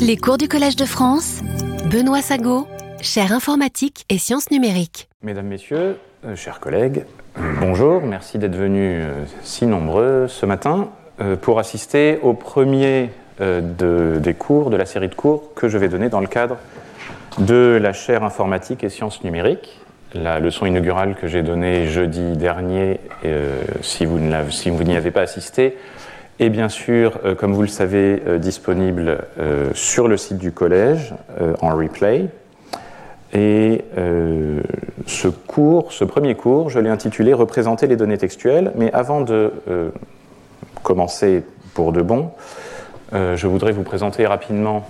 Les cours du Collège de France, Benoît Sago, chaire informatique et sciences numériques. Mesdames, Messieurs, euh, chers collègues, bonjour, merci d'être venus euh, si nombreux ce matin euh, pour assister au premier des cours, de la série de cours que je vais donner dans le cadre de la chaire informatique et sciences numériques. La leçon inaugurale que j'ai donnée jeudi dernier, si vous n'y avez pas assisté, et bien sûr, euh, comme vous le savez, euh, disponible euh, sur le site du collège en replay. Et ce cours, ce premier cours, je l'ai intitulé Représenter les données textuelles. Mais avant de commencer pour de bon, je voudrais vous présenter rapidement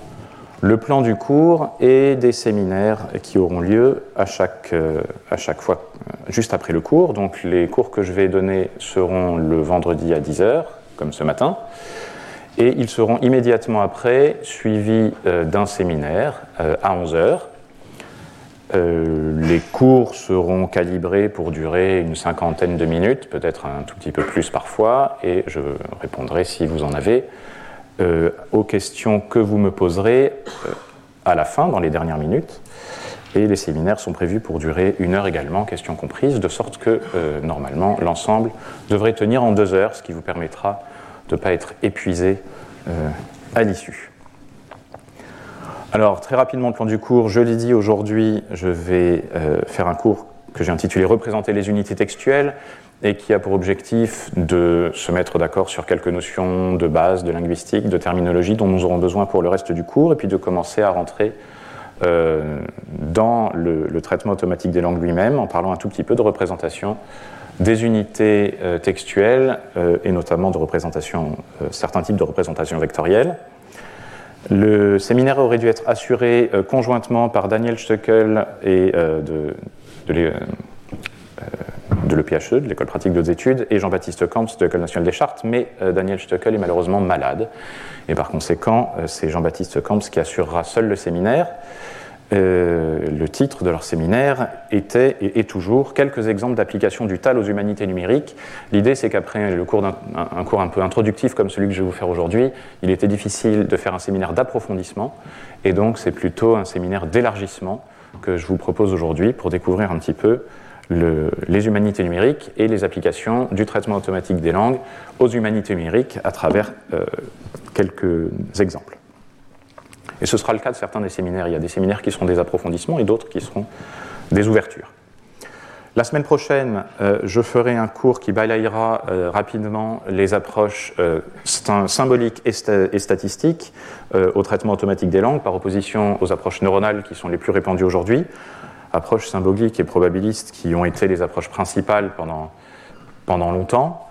le plan du cours et des séminaires qui auront lieu à chaque, à chaque fois, juste après le cours. Donc les cours que je vais donner seront le vendredi à 10h, comme ce matin. Et ils seront immédiatement après suivis euh, d'un séminaire euh, à 11 heures. Euh, les cours seront calibrés pour durer une cinquantaine de minutes, peut-être un tout petit peu plus parfois, et je répondrai si vous en avez aux questions que vous me poserez à la fin, dans les dernières minutes. Et les séminaires sont prévus pour durer une heure également, questions comprises, de sorte que normalement l'ensemble devrait tenir en deux heures, ce qui vous permettra de ne pas être épuisé euh, à l'issue. Alors, très rapidement, le plan du cours. Je l'ai dit, aujourd'hui, je vais euh, faire un cours que j'ai intitulé Représenter les unités textuelles et qui a pour objectif de se mettre d'accord sur quelques notions de base, de linguistique, de terminologie dont nous aurons besoin pour le reste du cours, et puis de commencer à rentrer euh, dans le, le, traitement automatique des langues lui-même en parlant un tout petit peu de représentation des unités euh, textuelles euh, et notamment de représentation, euh, certains types de représentations vectorielles. Le séminaire aurait dû être assuré conjointement par Daniel Stöckel et de, de l'EPHE, de l'École pratique d'autres études, et Jean-Baptiste Camps de l'École nationale des chartes, mais Daniel Stöckel est malheureusement malade. Et par conséquent, c'est Jean-Baptiste Camps qui assurera seul le séminaire. Euh, le titre de leur séminaire était et est toujours quelques exemples d'application du TAL aux humanités numériques. L'idée, c'est qu'après le cours un, cours un peu introductif comme celui que je vais vous faire aujourd'hui, il était difficile de faire un séminaire d'approfondissement, et donc c'est plutôt un séminaire d'élargissement que je vous propose aujourd'hui pour découvrir un petit peu les humanités numériques et les applications du traitement automatique des langues aux humanités numériques à travers euh, quelques exemples. Et ce sera le cas de certains des séminaires. Il y a des séminaires qui seront des approfondissements et d'autres qui seront des ouvertures. La semaine prochaine, euh, je ferai un cours qui balayera euh, rapidement les approches euh, symboliques et, statistiques au traitement automatique des langues par opposition aux approches neuronales qui sont les plus répandues aujourd'hui. Approches symboliques et probabilistes qui ont été les approches principales pendant, pendant longtemps,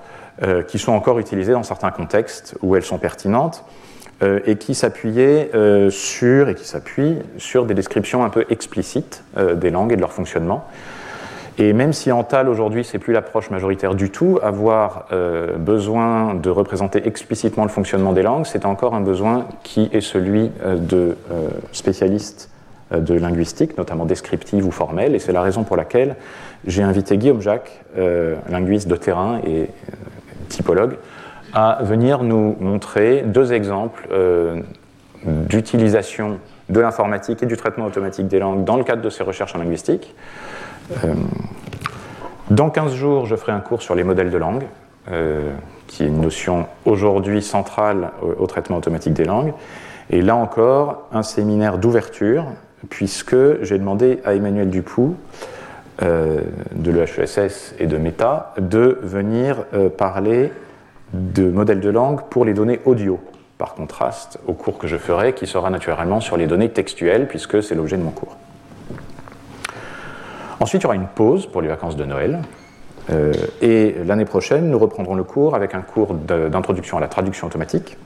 qui sont encore utilisées dans certains contextes où elles sont pertinentes euh, et qui s'appuyait euh, sur et qui s'appuie sur des descriptions un peu explicites euh, des langues et de leur fonctionnement. Et même si en TAL aujourd'hui c'est plus l'approche majoritaire du tout, avoir besoin de représenter explicitement le fonctionnement des langues, c'est encore un besoin qui est celui de spécialistes de linguistique, notamment descriptive ou formelle, et c'est la raison pour laquelle j'ai invité Guillaume Jacques, linguiste de terrain et typologue, à venir nous montrer deux exemples euh, d'utilisation de l'informatique et du traitement automatique des langues dans le cadre de ces recherches en linguistique. Euh, dans 15 jours, je ferai un cours sur les modèles de langue, euh, qui est une notion aujourd'hui centrale au, traitement automatique des langues. Et là encore, un séminaire d'ouverture, puisque j'ai demandé à Emmanuel Dupoux, de l'EHESS et de Meta, de venir parler de modèles de langue pour les données audio, par contraste au cours que je ferai, qui sera naturellement sur les données textuelles, puisque c'est l'objet de mon cours. Ensuite, il y aura une pause pour les vacances de Noël. Euh, et l'année prochaine, nous reprendrons le cours avec un cours d'introduction à la traduction automatique.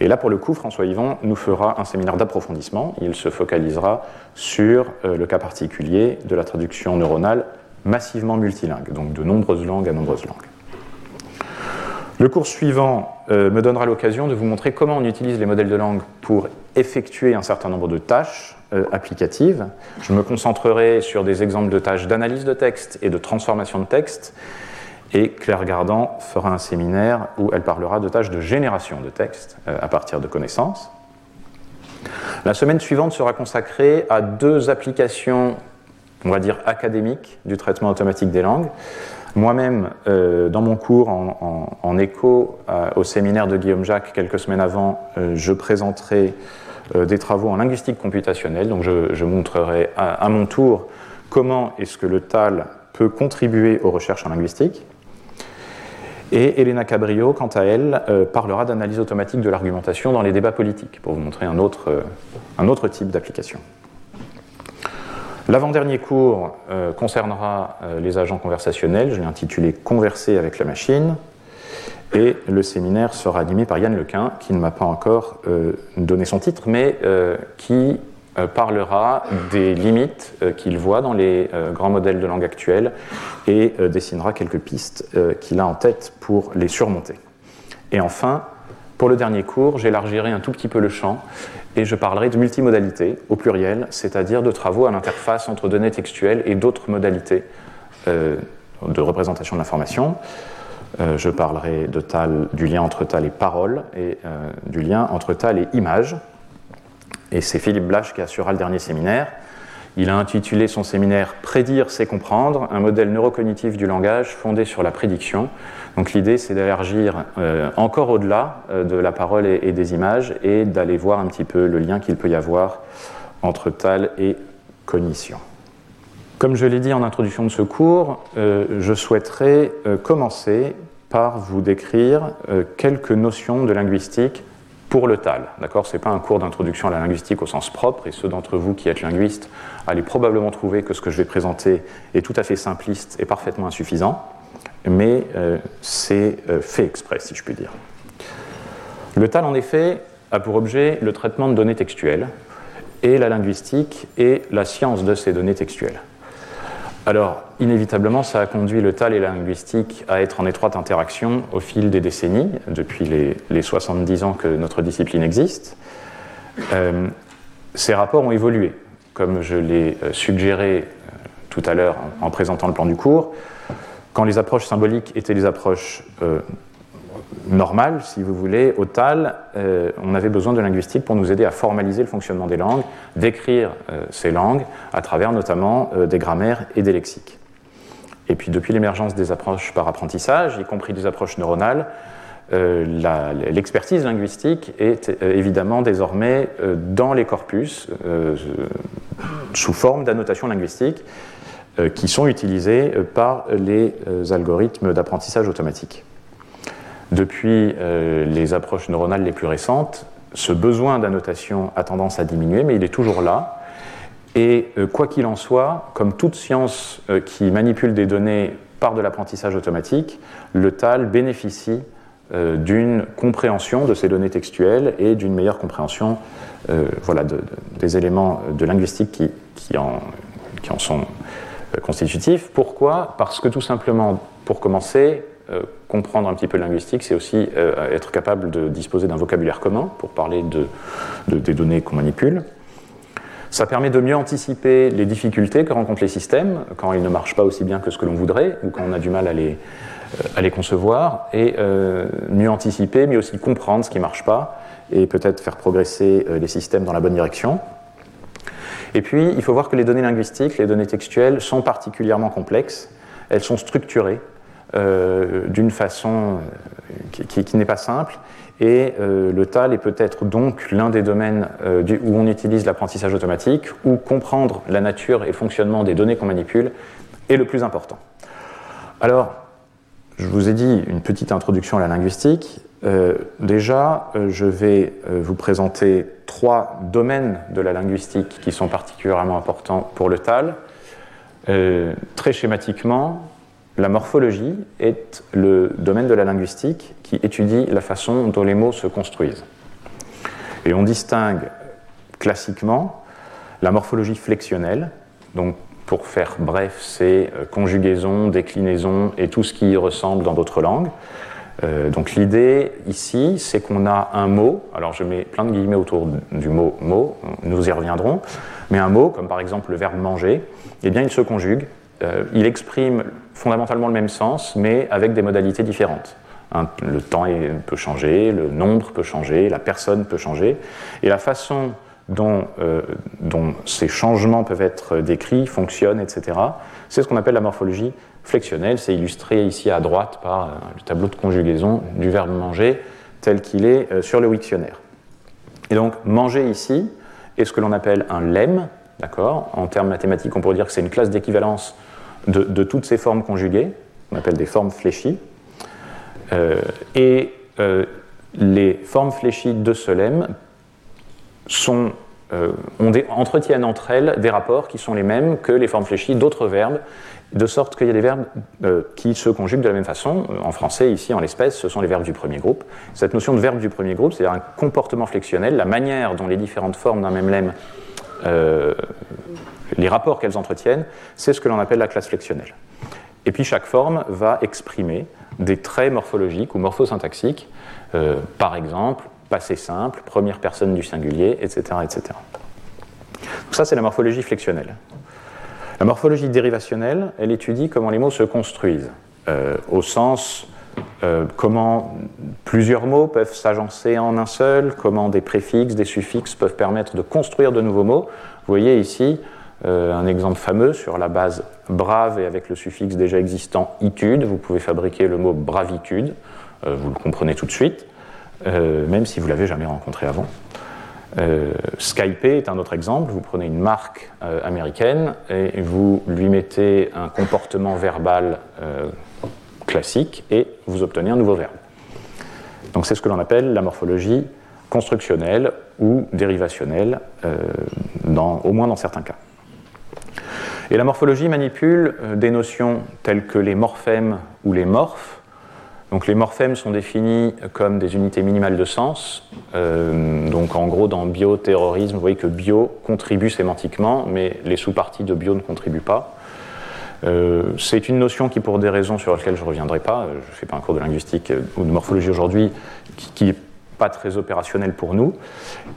Et là, pour le coup, François Yvon nous fera un séminaire d'approfondissement. Il se focalisera sur euh, le cas particulier de la traduction neuronale massivement multilingue, donc de nombreuses langues à nombreuses langues. Le cours suivant euh, me donnera l'occasion de vous montrer comment on utilise les modèles de langue pour effectuer un certain nombre de tâches euh, applicatives. Je me concentrerai sur des exemples de tâches d'analyse de texte et de transformation de texte. Et Claire Gardan fera un séminaire où elle parlera de tâches de génération de texte euh, à partir de connaissances. La semaine suivante sera consacrée à deux applications, on va dire académiques, du traitement automatique des langues. Moi-même, euh, dans mon cours, en, écho au séminaire de Guillaume Jacques quelques semaines avant, euh, je présenterai euh, des travaux en linguistique computationnelle. Donc je, montrerai à, mon tour comment est-ce que le TAL peut contribuer aux recherches en linguistique. Et Elena Cabrio, quant à elle, parlera d'analyse automatique de l'argumentation dans les débats politiques, pour vous montrer un autre type d'application. L'avant-dernier cours euh, concernera euh, les agents conversationnels, je l'ai intitulé Converser avec la machine, et le séminaire sera animé par Yann Lequin, qui ne m'a pas encore euh, donné son titre, mais qui parlera des limites qu'il voit dans les grands modèles de langue actuels et dessinera quelques pistes qu'il a en tête pour les surmonter. Et enfin, pour le dernier cours, j'élargirai un tout petit peu le champ et je parlerai de multimodalité au pluriel, c'est-à-dire de travaux à l'interface entre données textuelles et d'autres modalités euh, de représentation de l'information. Euh, je parlerai du lien entre tal et parole et euh, du lien entre tal et image. Et c'est Philippe Blache qui assurera le dernier séminaire. Il a intitulé son séminaire Prédire, c'est comprendre, un modèle neurocognitif du langage fondé sur la prédiction. Donc l'idée, c'est d'élargir euh, encore au-delà euh, de la parole et, des images et d'aller voir un petit peu le lien qu'il peut y avoir entre tal et cognition. Comme je l'ai dit en introduction de ce cours, euh, je souhaiterais commencer par vous décrire quelques notions de linguistique pour le TAL. D'accord? Ce n'est pas un cours d'introduction à la linguistique au sens propre, et ceux d'entre vous qui êtes linguistes allez probablement trouver que ce que je vais présenter est tout à fait simpliste et parfaitement insuffisant mais euh, c'est euh, fait exprès, si je puis dire. Le TAL, en effet, a pour objet le traitement de données textuelles, et la linguistique et la science de ces données textuelles. Alors, inévitablement, ça a conduit le TAL et la linguistique à être en étroite interaction au fil des décennies, depuis les, 70 ans que notre discipline existe. Euh, ces rapports ont évolué, comme je l'ai suggéré tout à l'heure en présentant le plan du cours quand les approches symboliques étaient des approches euh, normales, si vous voulez, au TAL, euh, on avait besoin de linguistique pour nous aider à formaliser le fonctionnement des langues, d'écrire euh, ces langues à travers notamment des grammaires et des lexiques. Et puis depuis l'émergence des approches par apprentissage, y compris des approches neuronales, l'expertise linguistique est évidemment désormais dans les corpus sous forme d'annotation linguistique euh, qui sont utilisés euh, par les euh, algorithmes d'apprentissage automatique. Depuis les approches neuronales les plus récentes, ce besoin d'annotation a tendance à diminuer, mais il est toujours là. Et quoi qu'il en soit, comme toute science qui manipule des données par de l'apprentissage automatique, le TAL bénéficie d'une compréhension de ces données textuelles et d'une meilleure compréhension voilà, des éléments de linguistique qui, en, sont euh, constitutif. Pourquoi? Parce que tout simplement, pour commencer, euh, comprendre un petit peu linguistique, c'est aussi euh, être capable de disposer d'un vocabulaire commun pour parler de, des données qu'on manipule. Ça permet de mieux anticiper les difficultés que rencontrent les systèmes quand ils ne marchent pas aussi bien que ce que l'on voudrait ou quand on a du mal à les, à les concevoir et mieux anticiper, mais aussi comprendre ce qui ne marche pas et peut-être faire progresser les systèmes dans la bonne direction. Et puis, il faut voir que les données linguistiques, les données textuelles, sont particulièrement complexes. Elles sont structurées euh, d'une façon euh, qui, n'est pas simple. Et euh, le TAL est peut-être donc l'un des domaines où on utilise l'apprentissage automatique, où comprendre la nature et le fonctionnement des données qu'on manipule est le plus important. Alors, je vous ai dit une petite introduction à la linguistique. Euh, déjà, euh, je vais euh, vous présenter trois domaines de la linguistique qui sont particulièrement importants pour le TAL. très schématiquement, la morphologie est le domaine de la linguistique qui étudie la façon dont les mots se construisent. Et on distingue classiquement la morphologie flexionnelle, donc pour faire bref, c'est conjugaison, déclinaison et tout ce qui ressemble dans d'autres langues. Euh, donc l'idée ici, c'est qu'on a un mot, alors je mets plein de guillemets autour du mot mot, nous y reviendrons, mais un mot, comme par exemple le verbe manger, eh bien il se conjugue, euh, il exprime fondamentalement le même sens, mais avec des modalités différentes. le temps peut changer, le nombre peut changer, la personne peut changer, et la façon dont, dont, ces changements peuvent être décrits, fonctionnent, etc. C'est ce qu'on appelle la morphologie flexionnelle. C'est illustré ici à droite par le tableau de conjugaison du verbe manger tel qu'il est sur le dictionnaire. Et donc, manger ici est ce que l'on appelle un lemme, d'accord? En termes mathématiques, on pourrait dire que c'est une classe d'équivalence de, toutes ces formes conjuguées, qu'on appelle des formes fléchies. Euh, et euh, les formes fléchies de lemme sont, euh, entretiennent entre elles des rapports qui sont les mêmes que les formes fléchies d'autres verbes, de sorte qu'il y a des verbes qui se conjuguent de la même façon. En français, ici, en l'espèce, ce sont les verbes du premier groupe. Cette notion de verbe du premier groupe, c'est-à-dire un comportement flexionnel, la manière dont les différentes formes d'un même lemme les rapports qu'elles entretiennent, c'est ce que l'on appelle la classe flexionnelle. Et puis chaque forme va exprimer des traits morphologiques ou morphosyntaxiques, euh, par exemple, passé simple, première personne du singulier, etc. etc. Ça, c'est la morphologie flexionnelle. La morphologie dérivationnelle, elle étudie comment les mots se construisent, euh, au sens euh, comment plusieurs mots peuvent s'agencer en un seul, comment des préfixes, des suffixes peuvent permettre de construire de nouveaux mots. Vous voyez ici, euh, un exemple fameux sur la base brave et avec le suffixe déjà existant itude, vous pouvez fabriquer le mot bravitude, euh, vous le comprenez tout de suite, même si vous l'avez jamais rencontré avant. Skype est un autre exemple, vous prenez une marque américaine et vous lui mettez un comportement verbal classique et vous obtenez un nouveau verbe. Donc c'est ce que l'on appelle la morphologie constructionnelle ou dérivationnelle, au moins dans certains cas. Et la morphologie manipule euh, des notions telles que les morphèmes ou les morphes. Donc les morphèmes sont définis comme des unités minimales de sens. Euh, donc en gros, dans bioterrorisme, vous voyez que bio contribue sémantiquement, mais les sous-parties de bio ne contribuent pas. Euh, c'est une notion qui, pour des raisons sur lesquelles je ne reviendrai pas, je ne fais pas un cours de linguistique ou de morphologie aujourd'hui, qui n'est pas très opérationnelle pour nous,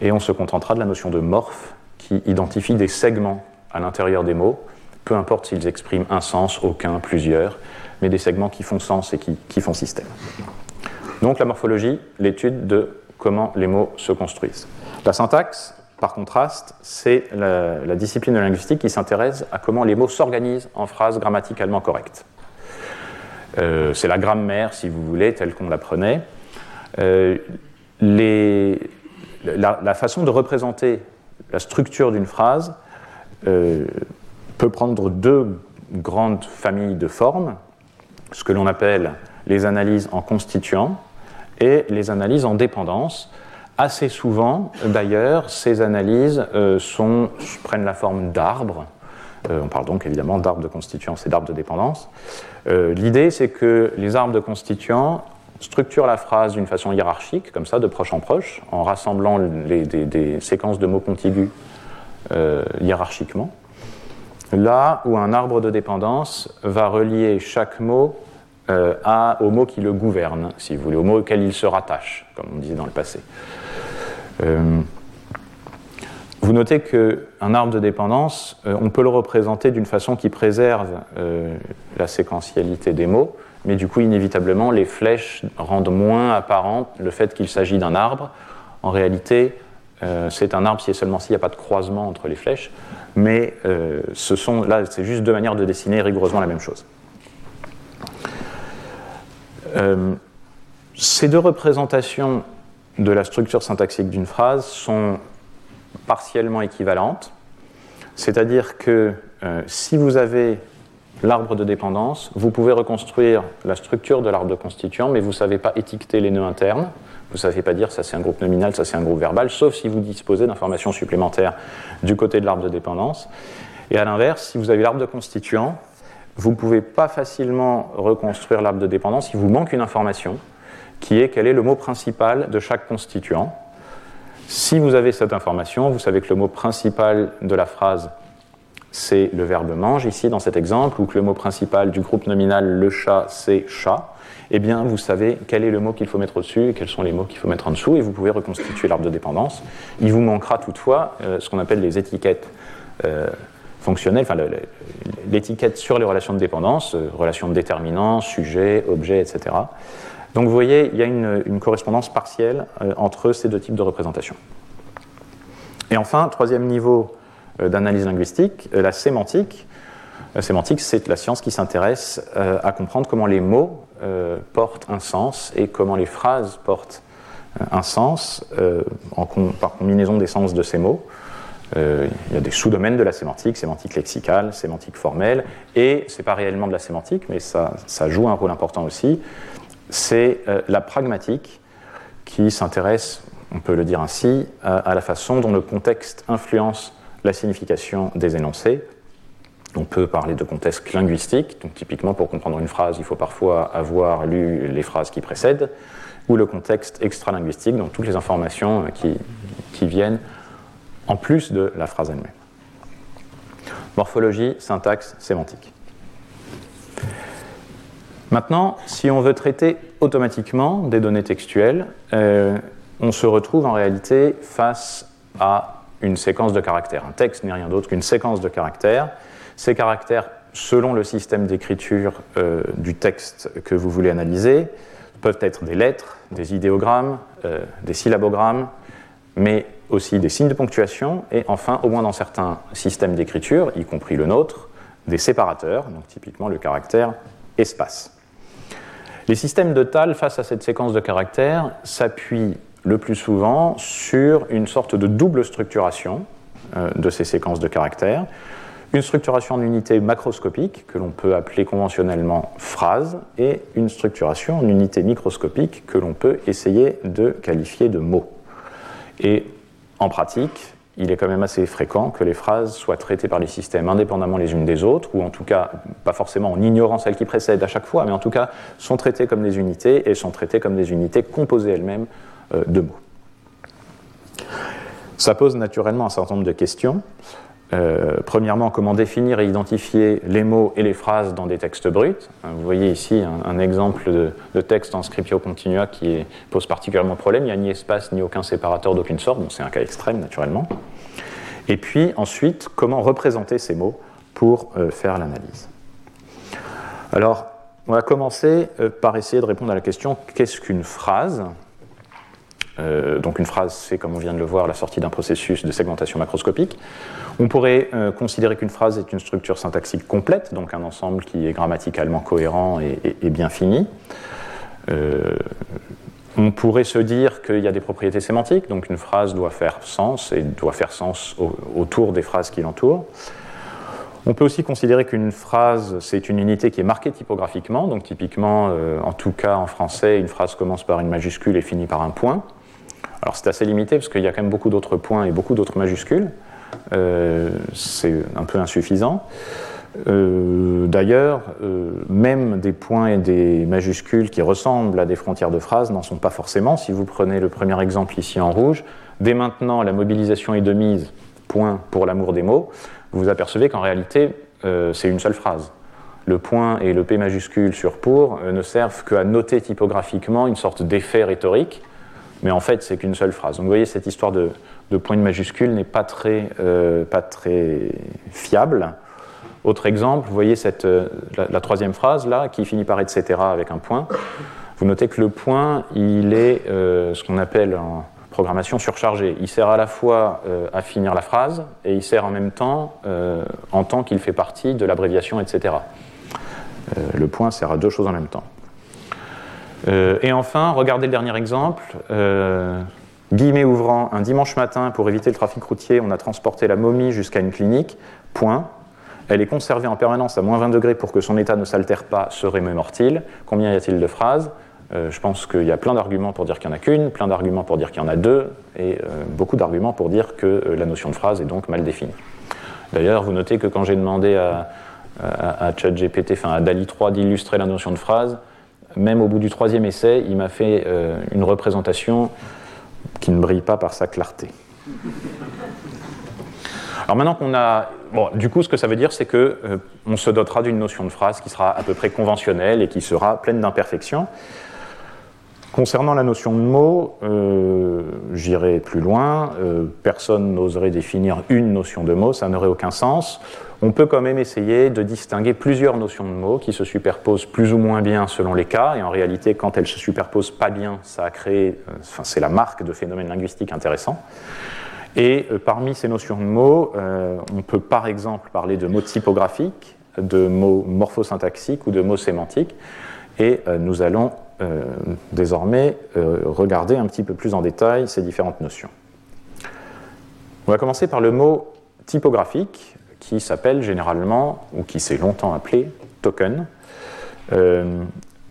et on se contentera de la notion de morphe, qui identifie des segments à l'intérieur des mots, peu importe s'ils expriment un sens, aucun, plusieurs, mais des segments qui font sens et qui, font système. Donc la morphologie, l'étude de comment les mots se construisent. La syntaxe, par contraste, c'est la, discipline de linguistique qui s'intéresse à comment les mots s'organisent en phrases grammaticalement correctes. Euh, c'est la grammaire, si vous voulez, telle qu'on l'apprenait. Euh, la, façon de représenter la structure d'une phrase euh, peut prendre deux grandes familles de formes, ce que l'on appelle les analyses en constituant et les analyses en dépendance. Assez souvent, d'ailleurs, ces analyses euh, prennent la forme d'arbres. Euh, on parle donc évidemment d'arbres de constituants, c'est d'arbres de dépendance. Euh, l'idée, c'est que les arbres de constituants structurent la phrase d'une façon hiérarchique, comme ça, de proche en proche, en rassemblant des, séquences de mots contigus hiérarchiquement là où un arbre de dépendance va relier chaque mot au mot qui le gouverne, si vous voulez, au mot auquel il se rattache, comme on disait dans le passé. Euh, vous notez qu'un arbre de dépendance, euh, on peut le représenter d'une façon qui préserve la séquentialité des mots, mais du coup, inévitablement, les flèches rendent moins apparent le fait qu'il s'agit d'un arbre. En réalité, c'est un arbre si et seulement s'il n'y a pas de croisement entre les flèches mais euh, ce sont, là, c'est juste deux manières de dessiner rigoureusement la même chose. Euh, ces deux représentations de la structure syntaxique d'une phrase sont partiellement équivalentes, c'est-à-dire que euh, si vous avez l'arbre de dépendance, vous pouvez reconstruire la structure de l'arbre de constituant, mais vous ne savez pas étiqueter les nœuds internes. Vous ne savez pas dire ça c'est un groupe nominal, ça c'est un groupe verbal, sauf si vous disposez d'informations supplémentaires du côté de l'arbre de dépendance. Et à l'inverse, si vous avez l'arbre de constituant, vous ne pouvez pas facilement reconstruire l'arbre de dépendance, il vous manque une information qui est quel est le mot principal de chaque constituant. Si vous avez cette information, vous savez que le mot principal de la phrase c'est le verbe mange ici dans cet exemple, ou que le mot principal du groupe nominal le chat c'est chat eh bien, vous savez quel est le mot qu'il faut mettre au-dessus et quels sont les mots qu'il faut mettre en dessous, et vous pouvez reconstituer l'arbre de dépendance. Il vous manquera toutefois euh, ce qu'on appelle les étiquettes euh, fonctionnelles, enfin l'étiquette sur les relations de dépendance, euh, relations de déterminant, sujet, objet, etc. Donc vous voyez, il y a une, correspondance partielle entre ces deux types de représentations. Et enfin, troisième niveau d'analyse linguistique, la sémantique. La sémantique, c'est la science qui s'intéresse à comprendre comment les mots portent un sens et comment les phrases portent un sens par combinaison des sens de ces mots. Euh, il y a des sous-domaines de la sémantique, sémantique lexicale, sémantique formelle, et ce n'est pas réellement de la sémantique, mais ça, joue un rôle important aussi, c'est euh, la pragmatique qui s'intéresse, on peut le dire ainsi, à, la façon dont le contexte influence la signification des énoncés. On peut parler de contexte linguistique, donc typiquement pour comprendre une phrase, il faut parfois avoir lu les phrases qui précèdent, ou le contexte extra-linguistique, donc toutes les informations qui, qui viennent en plus de la phrase elle-même. Morphologie, syntaxe, sémantique. Maintenant, si on veut traiter automatiquement des données textuelles, euh, on se retrouve en réalité face à une séquence de caractères. Un texte n'est rien d'autre qu'une séquence de caractères. Ces caractères, selon le système d'écriture euh, du texte que vous voulez analyser, peuvent être des lettres, des idéogrammes, euh, des syllabogrammes, mais aussi des signes de ponctuation et enfin, au moins dans certains systèmes d'écriture, y compris le nôtre, des séparateurs, donc typiquement le caractère espace. Les systèmes de Tal, face à cette séquence de caractères, s'appuient le plus souvent sur une sorte de double structuration euh, de ces séquences de caractères. Une structuration en unité macroscopique, que l'on peut appeler conventionnellement phrase, et une structuration en unité microscopique, que l'on peut essayer de qualifier de mot. Et en pratique, il est quand même assez fréquent que les phrases soient traitées par les systèmes indépendamment les unes des autres, ou en tout cas, pas forcément en ignorant celles qui précèdent à chaque fois, mais en tout cas, sont traitées comme des unités et sont traitées comme des unités composées elles-mêmes euh, de mots. Ça pose naturellement un certain nombre de questions. Euh, premièrement, comment définir et identifier les mots et les phrases dans des textes bruts. Hein, vous voyez ici un, exemple de, texte en scriptio continua qui pose particulièrement problème. Il n'y a ni espace ni aucun séparateur d'aucune sorte, donc c'est un cas extrême naturellement. Et puis ensuite, comment représenter ces mots pour euh, faire l'analyse. Alors, on va commencer euh, par essayer de répondre à la question qu'est-ce qu'une phrase? Euh, donc une phrase, c'est comme on vient de le voir, la sortie d'un processus de segmentation macroscopique. On pourrait euh, considérer qu'une phrase est une structure syntaxique complète, donc un ensemble qui est grammaticalement cohérent et, bien fini. Euh, on pourrait se dire qu'il y a des propriétés sémantiques, donc une phrase doit faire sens et doit faire sens autour des phrases qui l'entourent. On peut aussi considérer qu'une phrase, c'est une unité qui est marquée typographiquement, donc typiquement, en tout cas en français, une phrase commence par une majuscule et finit par un point. Alors c'est assez limité parce qu'il y a quand même beaucoup d'autres points et beaucoup d'autres majuscules. Euh, c'est un peu insuffisant. Euh, d'ailleurs, euh, même des points et des majuscules qui ressemblent à des frontières de phrases n'en sont pas forcément. Si vous prenez le premier exemple ici en rouge, dès maintenant la mobilisation est de mise, point pour l'amour des mots, vous apercevez qu'en réalité c'est une seule phrase. Le point et le P majuscule sur pour ne servent qu'à noter typographiquement une sorte d'effet rhétorique mais en fait, c'est qu'une seule phrase. Donc vous voyez, cette histoire de, point de majuscule n'est pas très, euh, pas très fiable. Autre exemple, vous voyez euh, la, troisième phrase là, qui finit par etc. avec un point. Vous notez que le point, il est euh, ce qu'on appelle en programmation surchargée. Il sert à la fois à finir la phrase et il sert en même temps en tant qu'il fait partie de l'abréviation, etc. le point sert à deux choses en même temps. Euh, et enfin, regardez le dernier exemple. Euh, guillemets ouvrant, un dimanche matin, pour éviter le trafic routier, on a transporté la momie jusqu'à une clinique. Point. Elle est conservée en permanence à moins 20 degrés pour que son état ne s'altère pas, serait mémortile. Combien y a-t-il de phrases euh, Je pense qu'il y a plein d'arguments pour dire qu'il n'y en a qu'une, plein d'arguments pour dire qu'il y en a deux, et beaucoup d'arguments pour dire que la notion de phrase est donc mal définie. D'ailleurs, vous notez que quand j'ai demandé à, à, à ChatGPT, enfin à DALI 3 d'illustrer la notion de phrase, même au bout du troisième essai, il m'a fait euh, une représentation qui ne brille pas par sa clarté. Alors maintenant qu'on a... Bon, du coup, ce que ça veut dire, c'est qu'on euh, on se dotera d'une notion de phrase qui sera à peu près conventionnelle et qui sera pleine d'imperfections. Concernant la notion de mot, euh, j'irai plus loin. personne n'oserait définir une notion de mot, ça n'aurait aucun sens on peut quand même essayer de distinguer plusieurs notions de mots qui se superposent plus ou moins bien selon les cas, et en réalité, quand elles se superposent pas bien, ça a euh, c'est la marque de phénomènes linguistiques intéressants. Et parmi ces notions de mots, on peut par exemple parler de mots typographiques, de mots morphosyntaxiques ou de mots sémantiques. Et nous allons désormais regarder un petit peu plus en détail ces différentes notions. On va commencer par le mot typographique, qui s'appelle généralement, ou qui s'est longtemps appelé, token. Euh,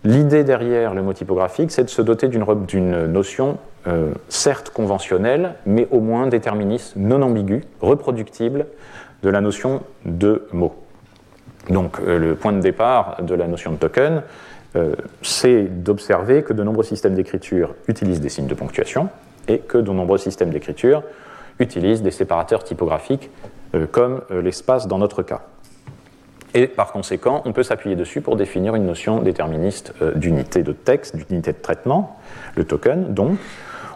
l'idée derrière le mot typographique, c'est de se doter d'une notion euh, certes conventionnelle, mais au moins déterministe, non ambiguë, reproductible de la notion de mot. Donc euh, le point de départ de la notion de token, c'est d'observer que de nombreux systèmes d'écriture utilisent des signes de ponctuation et que de nombreux systèmes d'écriture utilisent des séparateurs typographiques euh, comme euh, l'espace dans notre cas. Et par conséquent, on peut s'appuyer dessus pour définir une notion déterministe euh, d'unité de texte, d'unité de traitement, le token. Donc,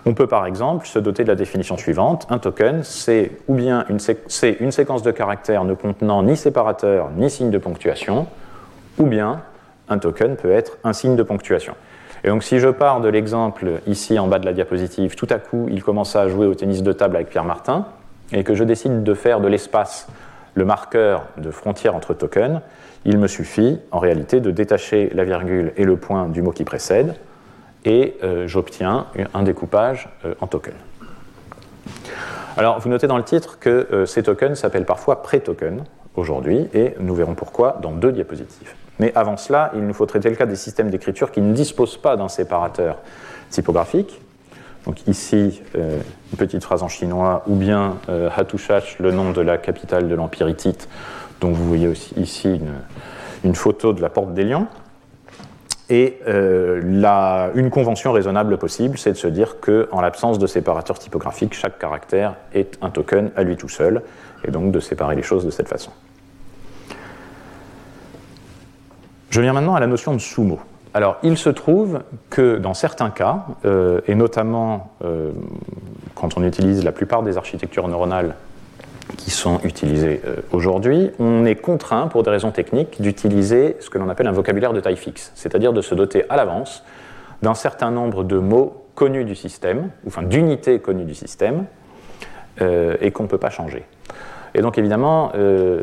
on peut par exemple se doter de la définition suivante. Un token, c'est ou bien une, une séquence de caractères ne contenant ni séparateur ni signe de ponctuation, ou bien un token peut être un signe de ponctuation. Et donc si je pars de l'exemple ici en bas de la diapositive, tout à coup il commence à jouer au tennis de table avec Pierre Martin, et que je décide de faire de l'espace le marqueur de frontière entre tokens, il me suffit en réalité de détacher la virgule et le point du mot qui précède, et euh, j'obtiens un découpage euh, en tokens. Alors vous notez dans le titre que euh, ces tokens s'appellent parfois pré-tokens aujourd'hui, et nous verrons pourquoi dans deux diapositives. Mais avant cela, il nous faut traiter le cas des systèmes d'écriture qui ne disposent pas d'un séparateur typographique. Donc ici, euh, une petite phrase en chinois, ou bien euh, le nom de la capitale de l'Empire hittite. Donc vous voyez aussi ici une, photo de la porte des lions. Et euh, une convention raisonnable possible, c'est de se dire qu'en l'absence de séparateur typographique, chaque caractère est un token à lui tout seul, et donc de séparer les choses de cette façon. Je viens maintenant à la notion de sous-mot. Alors, il se trouve que dans certains cas, euh, et notamment euh, quand on utilise la plupart des architectures neuronales qui sont utilisées euh, aujourd'hui, on est contraint, pour des raisons techniques, d'utiliser ce que l'on appelle un vocabulaire de taille fixe, c'est-à-dire de se doter à l'avance d'un certain nombre de mots connus du système, enfin d'unités connues du système, et qu'on ne peut pas changer. Et donc évidemment, euh,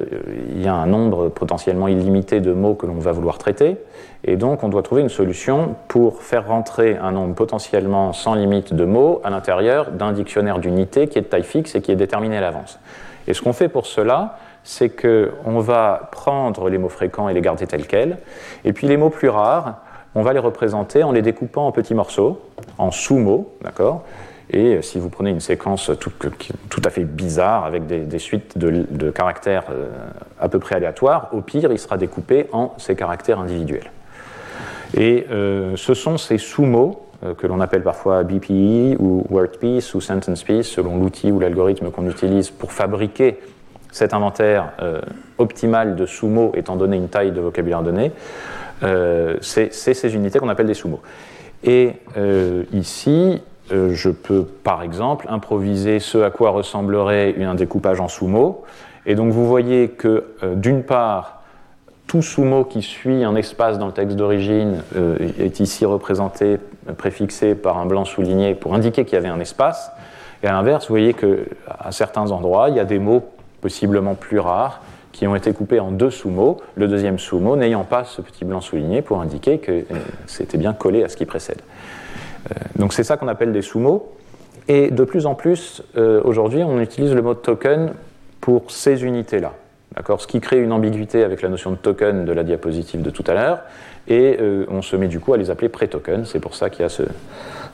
il y a un nombre potentiellement illimité de mots que l'on va vouloir traiter, et donc on doit trouver une solution pour faire rentrer un nombre potentiellement sans limite de mots à l'intérieur d'un dictionnaire d'unités qui est de taille fixe et qui est déterminé à l'avance. Et ce qu'on fait pour cela, c'est qu'on va prendre les mots fréquents et les garder tels quels, et puis les mots plus rares, on va les représenter en les découpant en petits morceaux, en sous-mots, d'accord? Et si vous prenez une séquence tout, à fait bizarre avec des, suites de, caractères euh, à peu près aléatoires, au pire, il sera découpé en ces caractères individuels. Et euh, ce sont ces sous-mots euh, que l'on appelle parfois BPE ou word piece ou sentence piece, selon l'outil ou l'algorithme qu'on utilise pour fabriquer cet inventaire optimal de sous-mots étant donné une taille de vocabulaire donnée. c'est ces unités qu'on appelle des sous-mots. Et ici, euh, je peux par exemple improviser ce à quoi ressemblerait un découpage en sous-mots. Et donc vous voyez que euh, d'une part, tout sous-mot qui suit un espace dans le texte d'origine euh, est ici représenté, préfixé par un blanc souligné pour indiquer qu'il y avait un espace. Et à l'inverse, vous voyez qu'à certains endroits, il y a des mots possiblement plus rares qui ont été coupés en deux sous-mots, le deuxième sous-mot n'ayant pas ce petit blanc souligné pour indiquer que c'était bien collé à ce qui précède. Euh, donc c'est ça qu'on appelle des sous-mots. Et de plus en plus, euh, aujourd'hui, on utilise le mot token pour ces unités-là. Ce qui crée une ambiguïté avec la notion de token de la diapositive de tout à l'heure. Et euh, on se met du coup à les appeler pré-tokens. C'est pour ça qu'il y a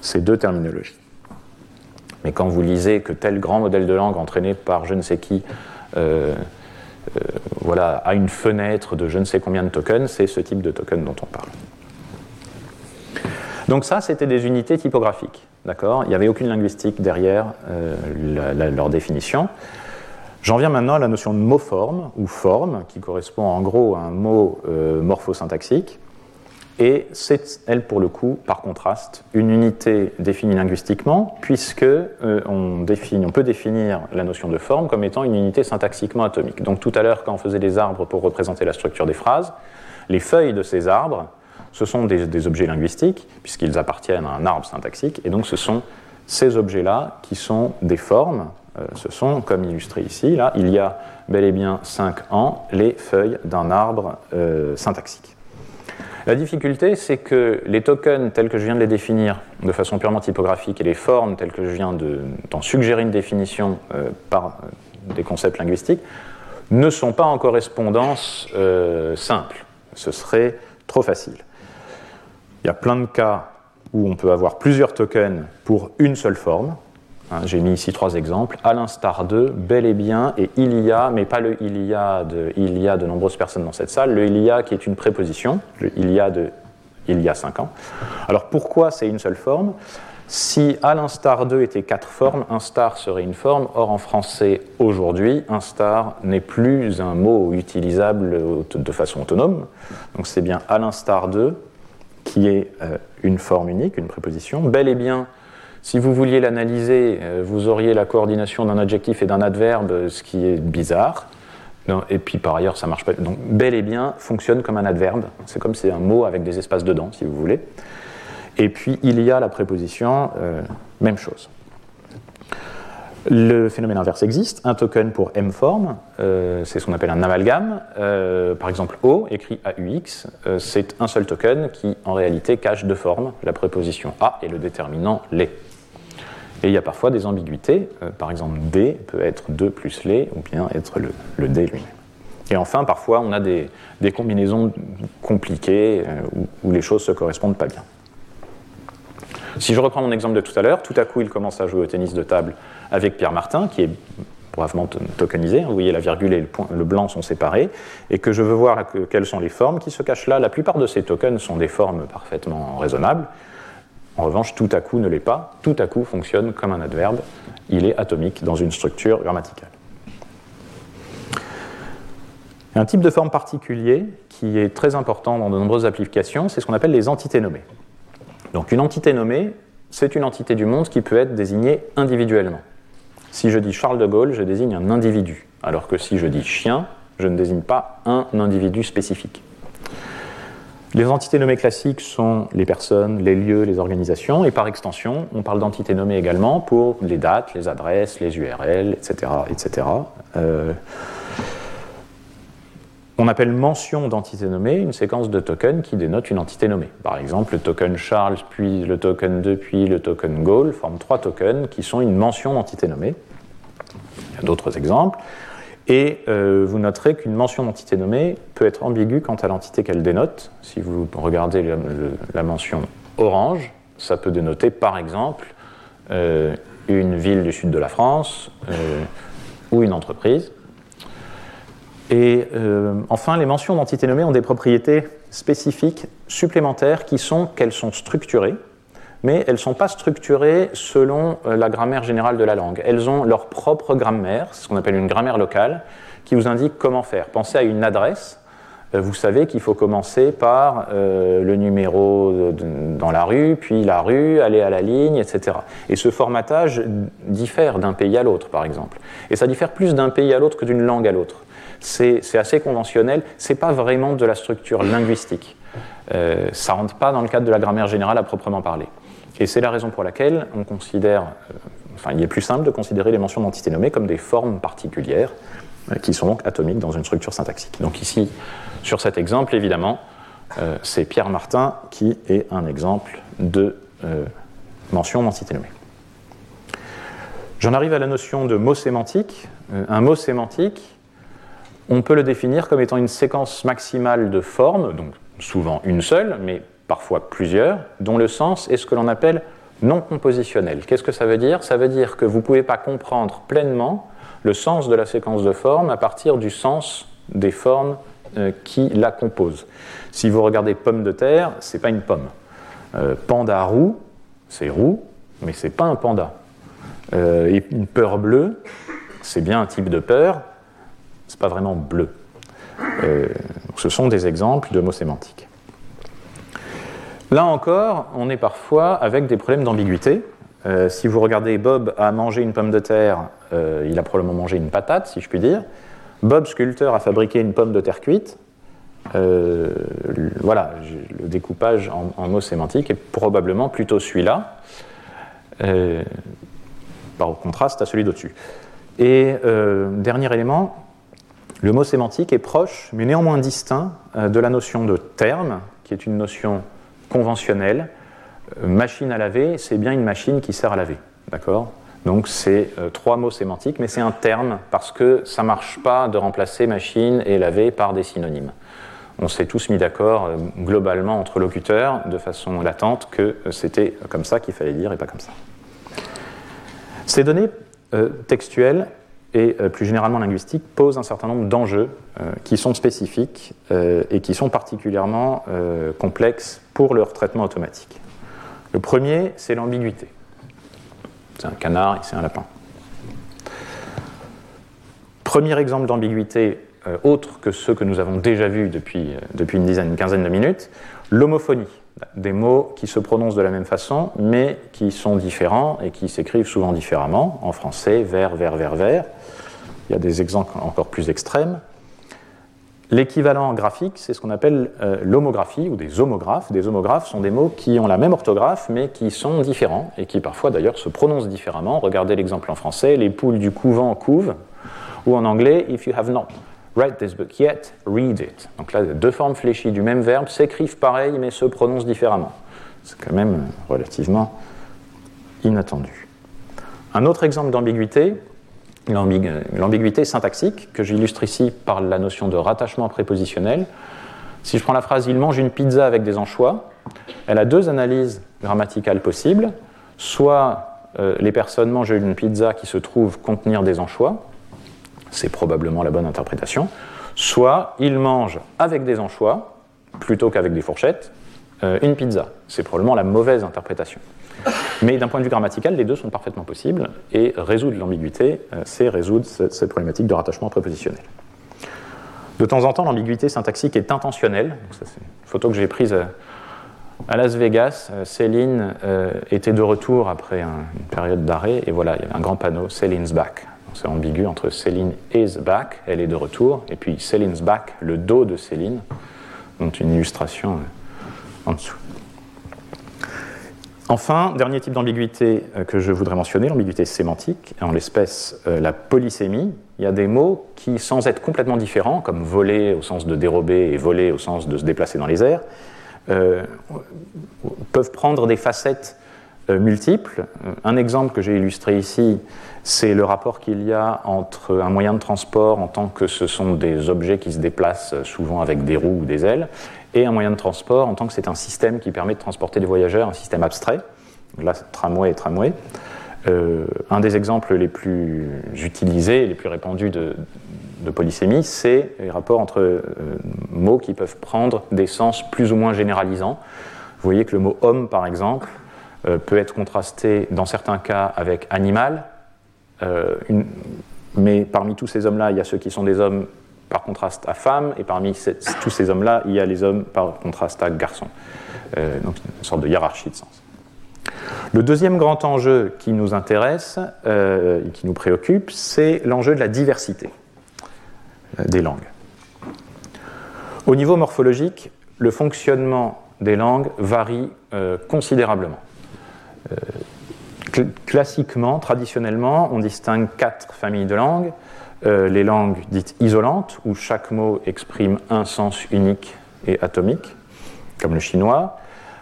ces deux terminologies. Mais quand vous lisez que tel grand modèle de langue entraîné par je ne sais qui voilà, a une fenêtre de je ne sais combien de tokens, c'est ce type de token dont on parle. Donc ça, c'était des unités typographiques. D'accord? Il n'y avait aucune linguistique derrière euh, leur définition. J'en viens maintenant à la notion de mot-forme, ou forme, qui correspond en gros à un mot euh, morphosyntaxique. Et c'est, elle, pour le coup, par contraste, une unité définie linguistiquement, puisque euh, on, peut définir la notion de forme comme étant une unité syntaxiquement atomique. Donc tout à l'heure, quand on faisait des arbres pour représenter la structure des phrases, les feuilles de ces arbres ce sont des, objets linguistiques, puisqu'ils appartiennent à un arbre syntaxique, et donc ce sont ces objets-là qui sont des formes ce sont, comme illustré ici, là, il y a bel et bien 5 ans les feuilles d'un arbre syntaxique. La difficulté, c'est que les tokens tels que je viens de les définir de façon purement typographique et les formes telles que je viens d'en suggérer une définition euh, par euh, des concepts linguistiques ne sont pas en correspondance euh, simple. Ce serait trop facile. Il y a plein de cas où on peut avoir plusieurs tokens pour une seule forme, Hein, j'ai mis ici trois exemples. À l'instar de, bel et bien, et il y a, mais pas le il y a de il y a de nombreuses personnes dans cette salle, le il y a qui est une préposition, le il y a de il y a cinq ans. Alors pourquoi c'est une seule forme? Si à l'instar de était quatre formes, un star serait une forme. Or en français aujourd'hui, un star n'est plus un mot utilisable de façon autonome. Donc c'est bien à l'instar de qui est euh, une forme unique, une préposition. Bel et bien si vous vouliez l'analyser, euh, vous auriez la coordination d'un adjectif et d'un adverbe, ce qui est bizarre. Et puis par ailleurs, ça marche pas. Donc bel et bien fonctionne comme un adverbe. C'est comme c'est un mot avec des espaces dedans, si vous voulez. Et puis il y a la préposition, euh, même chose. Le phénomène inverse existe. Un token pour M forme, euh, c'est ce qu'on appelle un amalgame. par exemple, O, écrit AUX, c'est un seul token qui en réalité cache deux formes, la préposition A et le déterminant les. Et il y a parfois des ambiguïtés. Euh, par exemple, D peut être 2 plus les, ou bien être le, D lui-même. Et enfin, parfois, on a des, combinaisons compliquées euh, où, les choses ne se correspondent pas bien. Si je reprends mon exemple de tout à l'heure, tout à coup, il commence à jouer au tennis de table avec Pierre Martin, qui est bravement tokenisé. Vous voyez, la virgule et le, point, blanc sont séparés. Et que je veux voir quelles sont les formes qui se cachent là. La plupart de ces tokens sont des formes parfaitement raisonnables. En revanche, tout à coup ne l'est pas. Tout à coup fonctionne comme un adverbe. Il est atomique dans une structure grammaticale. Un type de forme particulier qui est très important dans de nombreuses applications, c'est ce qu'on appelle les entités nommées. Donc une entité nommée, c'est une entité du monde qui peut être désignée individuellement. Si je dis Charles de Gaulle, je désigne un individu, alors que si je dis chien, je ne désigne pas un individu spécifique. Les entités nommées classiques sont les personnes, les lieux, les organisations, et par extension, on parle d'entités nommées également pour les dates, les adresses, les URL, etc. on appelle mention d'entité nommée une séquence de tokens qui dénote une entité nommée. Par exemple, le token Charles, puis le token 2, puis le token Gaulle forment trois tokens qui sont une mention d'entité nommée. Il y a d'autres exemples. Et euh, vous noterez qu'une mention d'entité nommée peut être ambiguë quant à l'entité qu'elle dénote. Si vous regardez la mention orange, ça peut dénoter par exemple euh, une ville du sud de la France euh, ou une entreprise. Et enfin, les mentions d'entité nommée ont des propriétés spécifiques supplémentaires qui sont qu'elles sont structurées, mais elles ne sont pas structurées selon euh, la grammaire générale de la langue. Elles ont leur propre grammaire, ce qu'on appelle une grammaire locale, qui vous indique comment faire. Pensez à une adresse. Euh, vous savez qu'il faut commencer par euh, le numéro dans la rue, puis la rue, aller à la ligne, etc. Et ce formatage diffère d'un pays à l'autre, par exemple. Et ça diffère plus d'un pays à l'autre que d'une langue à l'autre. C'est assez conventionnel. C'est pas vraiment de la structure linguistique. Euh, ça rentre pas dans le cadre de la grammaire générale à proprement parler. Et c'est la raison pour laquelle on considère, euh, enfin, il est plus simple de considérer les mentions d'entités nommées comme des formes particulières euh, qui sont donc atomiques dans une structure syntaxique. Donc ici, sur cet exemple, évidemment, c'est Pierre Martin qui est un exemple de mention d'entité nommée. J'en arrive à la notion de mot sémantique. un mot sémantique, on peut le définir comme étant une séquence maximale de formes, donc souvent une seule, mais parfois plusieurs, dont le sens est ce que l'on appelle non compositionnel. Qu'est-ce que ça veut dire? Ça veut dire que vous ne pouvez pas comprendre pleinement le sens de la séquence de formes à partir du sens des formes euh, qui la composent. Si vous regardez pomme de terre, ce n'est pas une pomme. Euh, panda roux, c'est roux, mais ce n'est pas un panda. Euh, et une peur bleue, c'est bien un type de peur, c'est pas vraiment bleu. ce sont des exemples de mots sémantiques. Là encore, on est parfois avec des problèmes d'ambiguïté. Euh, si vous regardez Bob a mangé une pomme de terre, euh, il a probablement mangé une patate, si je puis dire. Bob, sculpteur, a fabriqué une pomme de terre cuite. Euh, voilà, le découpage en, mots sémantiques est probablement plutôt celui-là, par contraste à celui d'au-dessus. Et dernier élément, le mot sémantique est proche, mais néanmoins distinct de la notion de terme, qui est une notion conventionnelle. machine à laver, c'est bien une machine qui sert à laver. D'accord? Donc c'est trois mots sémantiques, mais c'est un terme parce que ça ne marche pas de remplacer machine et laver par des synonymes on s'est tous mis d'accord euh, globalement entre locuteurs de façon latente que euh, c'était comme ça qu'il fallait dire et pas comme ça. Ces données euh, textuelles et plus généralement linguistiques posent un certain nombre d'enjeux qui sont spécifiques et qui sont particulièrement complexes pour leur traitement automatique. Le premier, c'est l'ambiguïté. C'est un canard et c'est un lapin. Premier exemple d'ambiguïté euh, autres que ceux que nous avons déjà vus depuis, euh, depuis une dizaine, une quinzaine de minutes, l'homophonie, des mots qui se prononcent de la même façon, mais qui sont différents et qui s'écrivent souvent différemment, en français, vers, vers, vers, vers. Il y a des exemples encore plus extrêmes. L'équivalent graphique, c'est ce qu'on appelle euh, l'homographie ou des homographes. Des homographes sont des mots qui ont la même orthographe mais qui sont différents et qui parfois d'ailleurs se prononcent différemment. Regardez l'exemple en français, les poules du couvent couvent, ou en anglais, if you have not Write this book yet, read it. Donc là, deux formes fléchies du même verbe s'écrivent pareil mais se prononcent différemment. C'est quand même relativement inattendu. Un autre exemple d'ambiguïté, l'ambiguïté syntaxique, que j'illustre ici par la notion de rattachement prépositionnel. Si je prends la phrase Il mange une pizza avec des anchois, elle a deux analyses grammaticales possibles. Soit euh, les personnes mangent une pizza qui se trouve contenir des anchois, c'est probablement la bonne interprétation, soit il mange avec des anchois, plutôt qu'avec des fourchettes, euh, une pizza. C'est probablement la mauvaise interprétation. Mais d'un point de vue grammatical, les deux sont parfaitement possibles, et résoudre l'ambiguïté, euh, c'est résoudre cette problématique de rattachement prépositionnel. De temps en temps, l'ambiguïté syntaxique est intentionnelle. C'est une photo que j'ai prise euh, à Las Vegas. Céline était de retour après une période d'arrêt, et voilà, il y avait un grand panneau, Céline's back c'est ambigu entre Céline is back, elle est de retour, et puis Céline's back, le dos de Céline, dont une illustration euh, en dessous. Enfin, dernier type d'ambiguïté euh, que je voudrais mentionner, l'ambiguïté sémantique, en l'espèce euh, la polysémie. Il y a des mots qui, sans être complètement différents, comme voler au sens de dérober et voler au sens de se déplacer dans les airs, peuvent prendre des facettes multiples. Un exemple que j'ai illustré ici, c'est le rapport qu'il y a entre un moyen de transport en tant que ce sont des objets qui se déplacent souvent avec des roues ou des ailes, et un moyen de transport en tant que c'est un système qui permet de transporter des voyageurs, un système abstrait. Là, tramway et tramway. Euh, un des exemples les plus utilisés, les plus répandus de, polysémie, c'est les rapports entre euh, mots qui peuvent prendre des sens plus ou moins généralisants. Vous voyez que le mot homme, par exemple, euh, peut être contrasté dans certains cas avec animal, mais parmi tous ces hommes-là, il y a ceux qui sont des hommes par contraste à femmes, et parmi tous ces hommes-là, il y a les hommes par contraste à garçons. Euh, donc une sorte de hiérarchie de sens. Le deuxième grand enjeu qui nous intéresse euh, qui nous préoccupe, c'est l'enjeu de la diversité des langues. Au niveau morphologique, le fonctionnement des langues varie considérablement classiquement, traditionnellement, on distingue quatre familles de langues. Euh, les langues dites isolantes, où chaque mot exprime un sens unique et atomique, comme le chinois.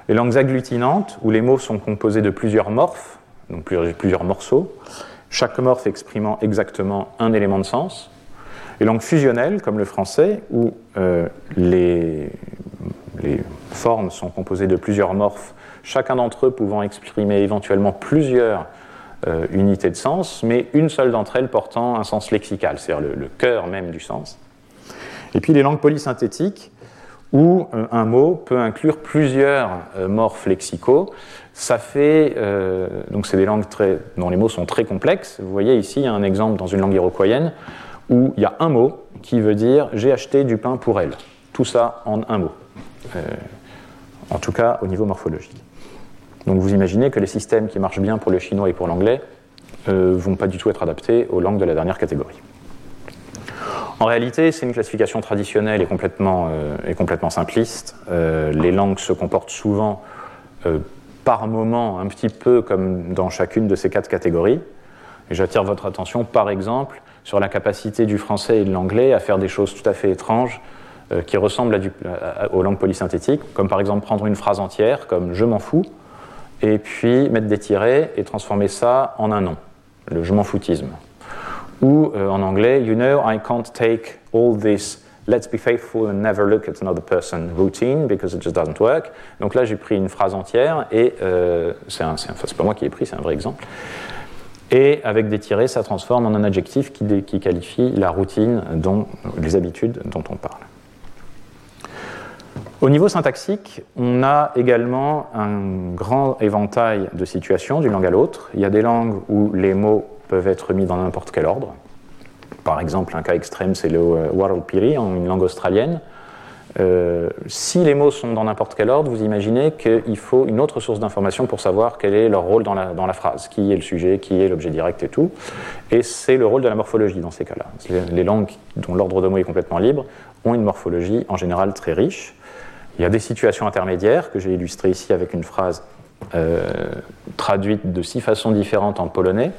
Les langues agglutinantes, où les mots sont composés de plusieurs morphes, donc plusieurs, morceaux, chaque morphe exprimant exactement un élément de sens. Les langues fusionnelles, comme le français, où euh, les, les formes sont composées de plusieurs morphes chacun d'entre eux pouvant exprimer éventuellement plusieurs euh, unités de sens, mais une seule d'entre elles portant un sens lexical, c'est-à-dire le, cœur même du sens. Et puis les langues polysynthétiques, où euh, un mot peut inclure plusieurs euh, morphes lexicaux. Ça fait, donc c'est des langues très, dont les mots sont très complexes. Vous voyez ici, il y a un exemple dans une langue iroquoienne où il y a un mot qui veut dire j'ai acheté du pain pour elle. Tout ça en un mot. en tout cas au niveau morphologique. Donc vous imaginez que les systèmes qui marchent bien pour le chinois et pour l'anglais ne euh, vont pas du tout être adaptés aux langues de la dernière catégorie. En réalité, c'est une classification traditionnelle et complètement, euh, complètement simpliste. Euh, les langues se comportent souvent par moment un petit peu comme dans chacune de ces quatre catégories. Et j'attire votre attention, par exemple, sur la capacité du français et de l'anglais à faire des choses tout à fait étranges qui ressemblent aux langues polysynthétiques, comme par exemple prendre une phrase entière, comme je m'en fous, et puis mettre des tirets et transformer ça en un nom, le je m'en foutisme. Ou euh, en anglais, you know, I can't take all this let's be faithful and never look at another person routine because it just doesn't work. Donc là, j'ai pris une phrase entière et euh, c'est pas moi qui ai pris, c'est un vrai exemple. Et avec des tirets, ça transforme en un adjectif qui, qui qualifie la routine, dont, les habitudes dont on parle. Au niveau syntaxique, on a également un grand éventail de situations d'une langue à l'autre. Il y a des langues où les mots peuvent être mis dans n'importe quel ordre. Par exemple, un cas extrême, c'est le euh, Waralpiri en une langue australienne. Euh, si les mots sont dans n'importe quel ordre, vous imaginez qu'il faut une autre source d'information pour savoir quel est leur rôle dans la, dans la, phrase, qui est le sujet, qui est l'objet direct et tout. Et c'est le rôle de la morphologie dans ces cas-là. Les, langues dont l'ordre de mots est complètement libre ont une morphologie en général très riche. Il y a des situations intermédiaires que j'ai illustrées ici avec une phrase euh, traduite de six façons différentes en polonais.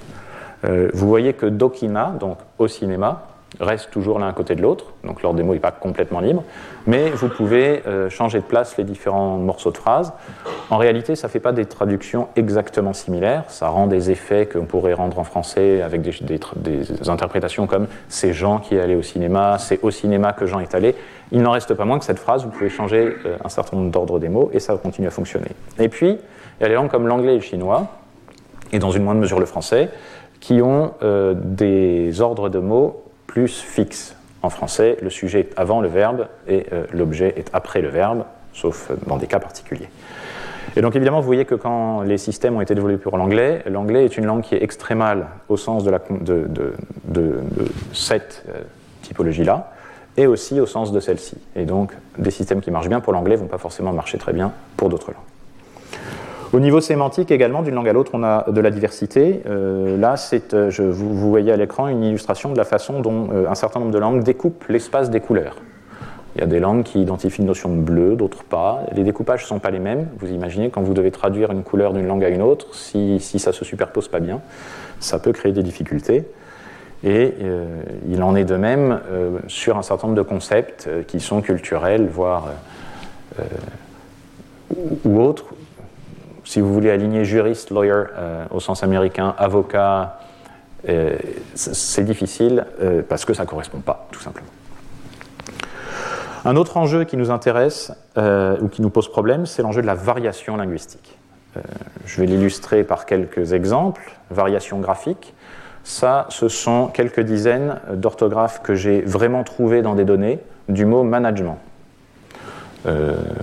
Euh, vous voyez que dokina, donc au cinéma, reste toujours l'un côté de l'autre, donc l'ordre des mots n'est pas complètement libre, mais vous pouvez euh, changer de place les différents morceaux de phrases. En réalité, ça ne fait pas des traductions exactement similaires, ça rend des effets qu'on pourrait rendre en français avec des, des, interprétations comme c'est Jean qui est allé au cinéma, c'est au cinéma que Jean est allé. Il n'en reste pas moins que cette phrase, vous pouvez changer euh, un certain nombre d'ordres des mots et ça continue à fonctionner. Et puis, il y a les langues comme l'anglais et le chinois, et dans une moindre mesure le français, qui ont euh, des ordres de mots plus fixes. En français, le sujet est avant le verbe et euh, l'objet est après le verbe, sauf dans des cas particuliers. Et donc évidemment, vous voyez que quand les systèmes ont été développés pour l'anglais, l'anglais est une langue qui est extrémale au sens de cette typologie-là, et aussi au sens de celle-ci. Et donc, des systèmes qui marchent bien pour l'anglais ne vont pas forcément marcher très bien pour d'autres langues. Au niveau sémantique également, d'une langue à l'autre, on a de la diversité. Euh, là, c'est, euh, vous, voyez à l'écran une illustration de la façon dont euh, un certain nombre de langues découpent l'espace des couleurs. Il y a des langues qui identifient une notion de bleu, d'autres pas. Les découpages ne sont pas les mêmes. Vous imaginez quand vous devez traduire une couleur d'une langue à une autre, si, si ça ne se superpose pas bien, ça peut créer des difficultés. Et il en est de même sur un certain nombre de concepts qui sont culturels, voire ou autres, si vous voulez aligner juriste, lawyer euh, au sens américain, avocat, euh, c'est difficile euh, parce que ça ne correspond pas, tout simplement. Un autre enjeu qui nous intéresse ou qui nous pose problème, c'est l'enjeu de la variation linguistique. je vais l'illustrer par quelques exemples. Variation graphique, ça, ce sont quelques dizaines d'orthographes que j'ai vraiment trouvées dans des données du mot management.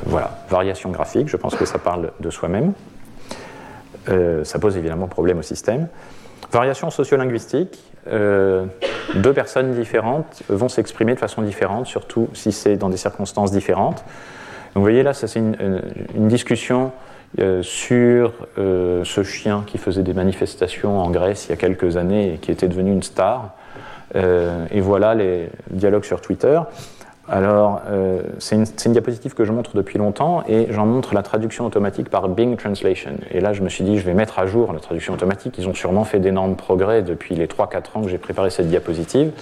voilà, variation graphique, je pense que ça parle de soi-même. Euh, ça pose évidemment problème au système. Variation sociolinguistique, euh, deux personnes différentes vont s'exprimer de façon différente, surtout si c'est dans des circonstances différentes. Donc vous voyez là, ça c'est une, discussion euh, sur ce chien qui faisait des manifestations en Grèce il y a quelques années et qui était devenu une star. et voilà les dialogues sur Twitter. Alors, euh, c'est une, diapositive que je montre depuis longtemps et j'en montre la traduction automatique par Bing Translation. Et là, je me suis dit, je vais mettre à jour la traduction automatique. Ils ont sûrement fait d'énormes progrès depuis les 3-4 ans que j'ai préparé cette diapositive.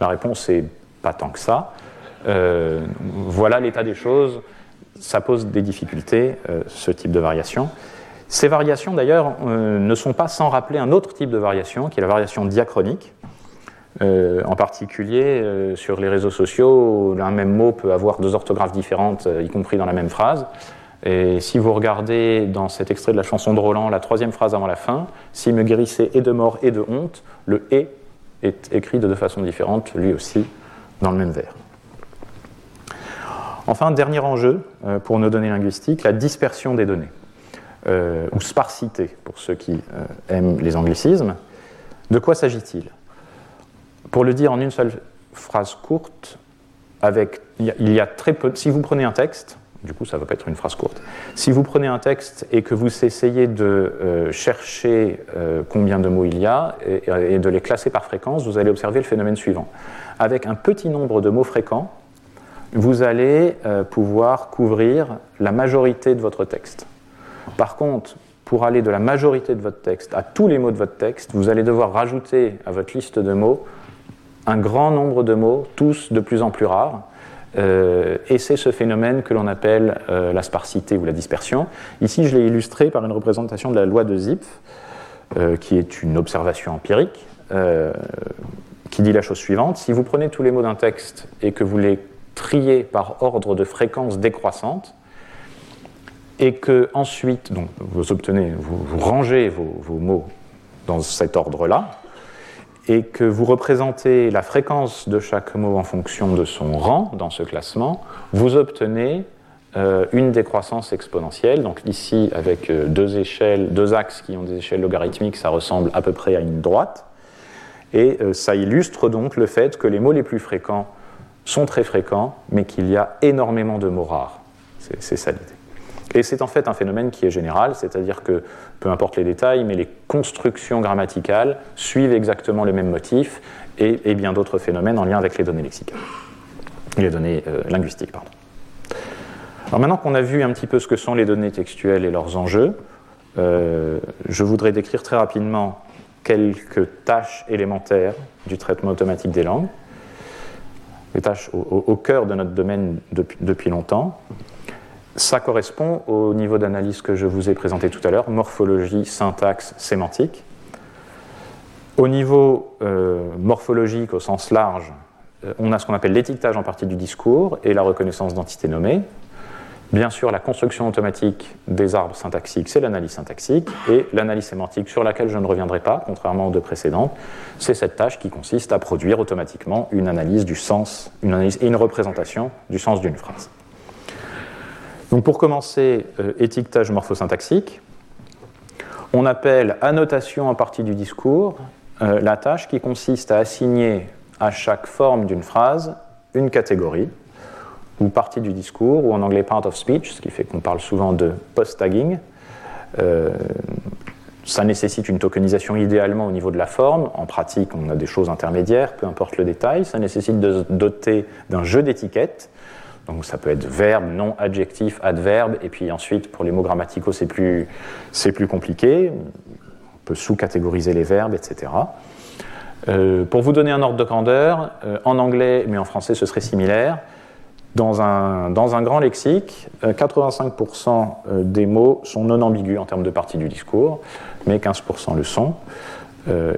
La réponse est pas tant que ça. Euh, voilà l'état des choses. Ça pose des difficultés, euh, ce type de variation. Ces variations, d'ailleurs, ne sont pas sans rappeler un autre type de variation, qui est la variation diachronique. Euh, en particulier, euh, sur les réseaux sociaux, un même mot peut avoir deux orthographes différentes, euh, y compris dans la même phrase. Et si vous regardez dans cet extrait de la chanson de Roland, la troisième phrase avant la fin, s'il me guérissait et de mort et de honte, le et est écrit de deux façons différentes, lui aussi, dans le même vers. Enfin, dernier enjeu pour nos données linguistiques, la dispersion des données, ou sparsité pour ceux qui aiment les anglicismes. De quoi s'agit-il? Pour le dire en une seule phrase courte, avec, il y a très peu. Si vous prenez un texte, du coup, ça ne va pas être une phrase courte. Si vous prenez un texte et que vous essayez de euh, chercher euh, combien de mots il y a et, de les classer par fréquence, vous allez observer le phénomène suivant. Avec un petit nombre de mots fréquents, vous allez euh, pouvoir couvrir la majorité de votre texte. Par contre, pour aller de la majorité de votre texte à tous les mots de votre texte, vous allez devoir rajouter à votre liste de mots un grand nombre de mots, tous de plus en plus rares. Euh, et c'est ce phénomène que l'on appelle euh, la sparsité ou la dispersion. Ici, je l'ai illustré par une représentation de la loi de Zipf, qui est une observation empirique, qui dit la chose suivante. Si vous prenez tous les mots d'un texte et que vous les triez par ordre de fréquence décroissante, et que ensuite, donc, vous obtenez, vous, rangez vos mots dans cet ordre-là, et que vous représentez la fréquence de chaque mot en fonction de son rang dans ce classement, vous obtenez euh, une décroissance exponentielle. Donc ici, avec euh, deux échelles, deux axes qui ont des échelles logarithmiques, ça ressemble à peu près à une droite. Et euh, ça illustre donc le fait que les mots les plus fréquents sont très fréquents, mais qu'il y a énormément de mots rares. C'est ça l'idée. Et c'est en fait un phénomène qui est général, c'est-à-dire que, peu importe les détails, mais les constructions grammaticales suivent exactement le même motif et, bien d'autres phénomènes en lien avec les données lexicales, les données euh, linguistiques. Alors maintenant qu'on a vu un petit peu ce que sont les données textuelles et leurs enjeux, euh, je voudrais décrire très rapidement quelques tâches élémentaires du traitement automatique des langues, les tâches au, cœur de notre domaine depuis longtemps. Ça correspond au niveau d'analyse que je vous ai présenté tout à l'heure, morphologie, syntaxe, sémantique. Au niveau euh, morphologique au sens large, euh, on a ce qu'on appelle l'étiquetage en partie du discours et la reconnaissance d'entités nommées. Bien sûr, la construction automatique des arbres syntaxiques, c'est l'analyse syntaxique, et l'analyse sémantique, sur laquelle je ne reviendrai pas, contrairement aux deux précédentes, c'est cette tâche qui consiste à produire automatiquement une analyse du sens, une analyse et une représentation du sens d'une phrase. Donc pour commencer, euh, étiquetage morphosyntaxique. On appelle annotation en partie du discours euh, la tâche qui consiste à assigner à chaque forme d'une phrase une catégorie ou partie du discours, ou en anglais part of speech, ce qui fait qu'on parle souvent de post-tagging. Euh, ça nécessite une tokenisation idéalement au niveau de la forme. En pratique, on a des choses intermédiaires, peu importe le détail. Ça nécessite de doter d'un jeu d'étiquettes donc ça peut être verbe, nom, adjectif, adverbe, et puis ensuite pour les mots grammaticaux c'est plus, plus compliqué, on peut sous-catégoriser les verbes, etc. Euh, pour vous donner un ordre de grandeur, euh, en anglais, mais en français ce serait similaire, dans un, dans un grand lexique, 85% euh, des mots sont non ambigus en termes de partie du discours, mais 15% le sont.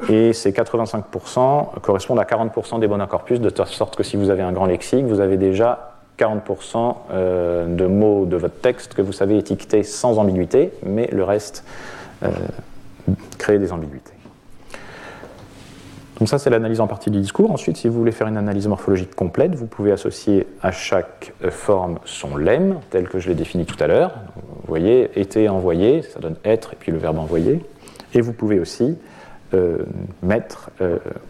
et ces 85% correspondent à 40% des bons corpus, de sorte que si vous avez un grand lexique, vous avez déjà 40% euh, de mots de votre texte que vous savez étiqueter sans ambiguïté, mais le reste euh, crée des ambiguïtés. Donc ça, c'est l'analyse en partie du discours. Ensuite, si vous voulez faire une analyse morphologique complète, vous pouvez associer à chaque euh, forme son lemme, tel que je l'ai défini tout à l'heure. Vous voyez, été envoyé, ça donne être, et puis le verbe envoyer. Et vous pouvez aussi mettre,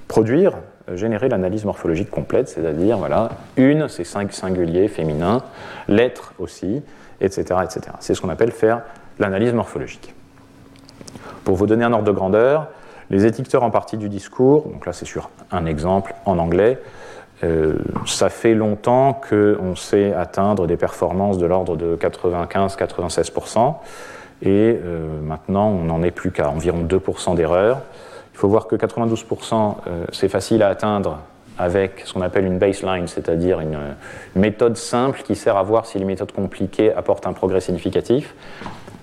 produire générer l'analyse morphologique complète, c'est-à-dire, voilà, une, c'est cinq singuliers féminins, l'être aussi, etc. etc. C'est ce qu'on appelle faire l'analyse morphologique. Pour vous donner un ordre de grandeur, les étiqueteurs en partie du discours, donc là c'est sur un exemple en anglais, euh, ça fait longtemps qu'on sait atteindre des performances de l'ordre de 95-96%, et euh, maintenant on n'en est plus qu'à environ 2% d'erreurs. Il faut voir que 92%, euh, c'est facile à atteindre avec ce qu'on appelle une baseline, c'est-à-dire une, méthode simple qui sert à voir si les méthodes compliquées apportent un progrès significatif.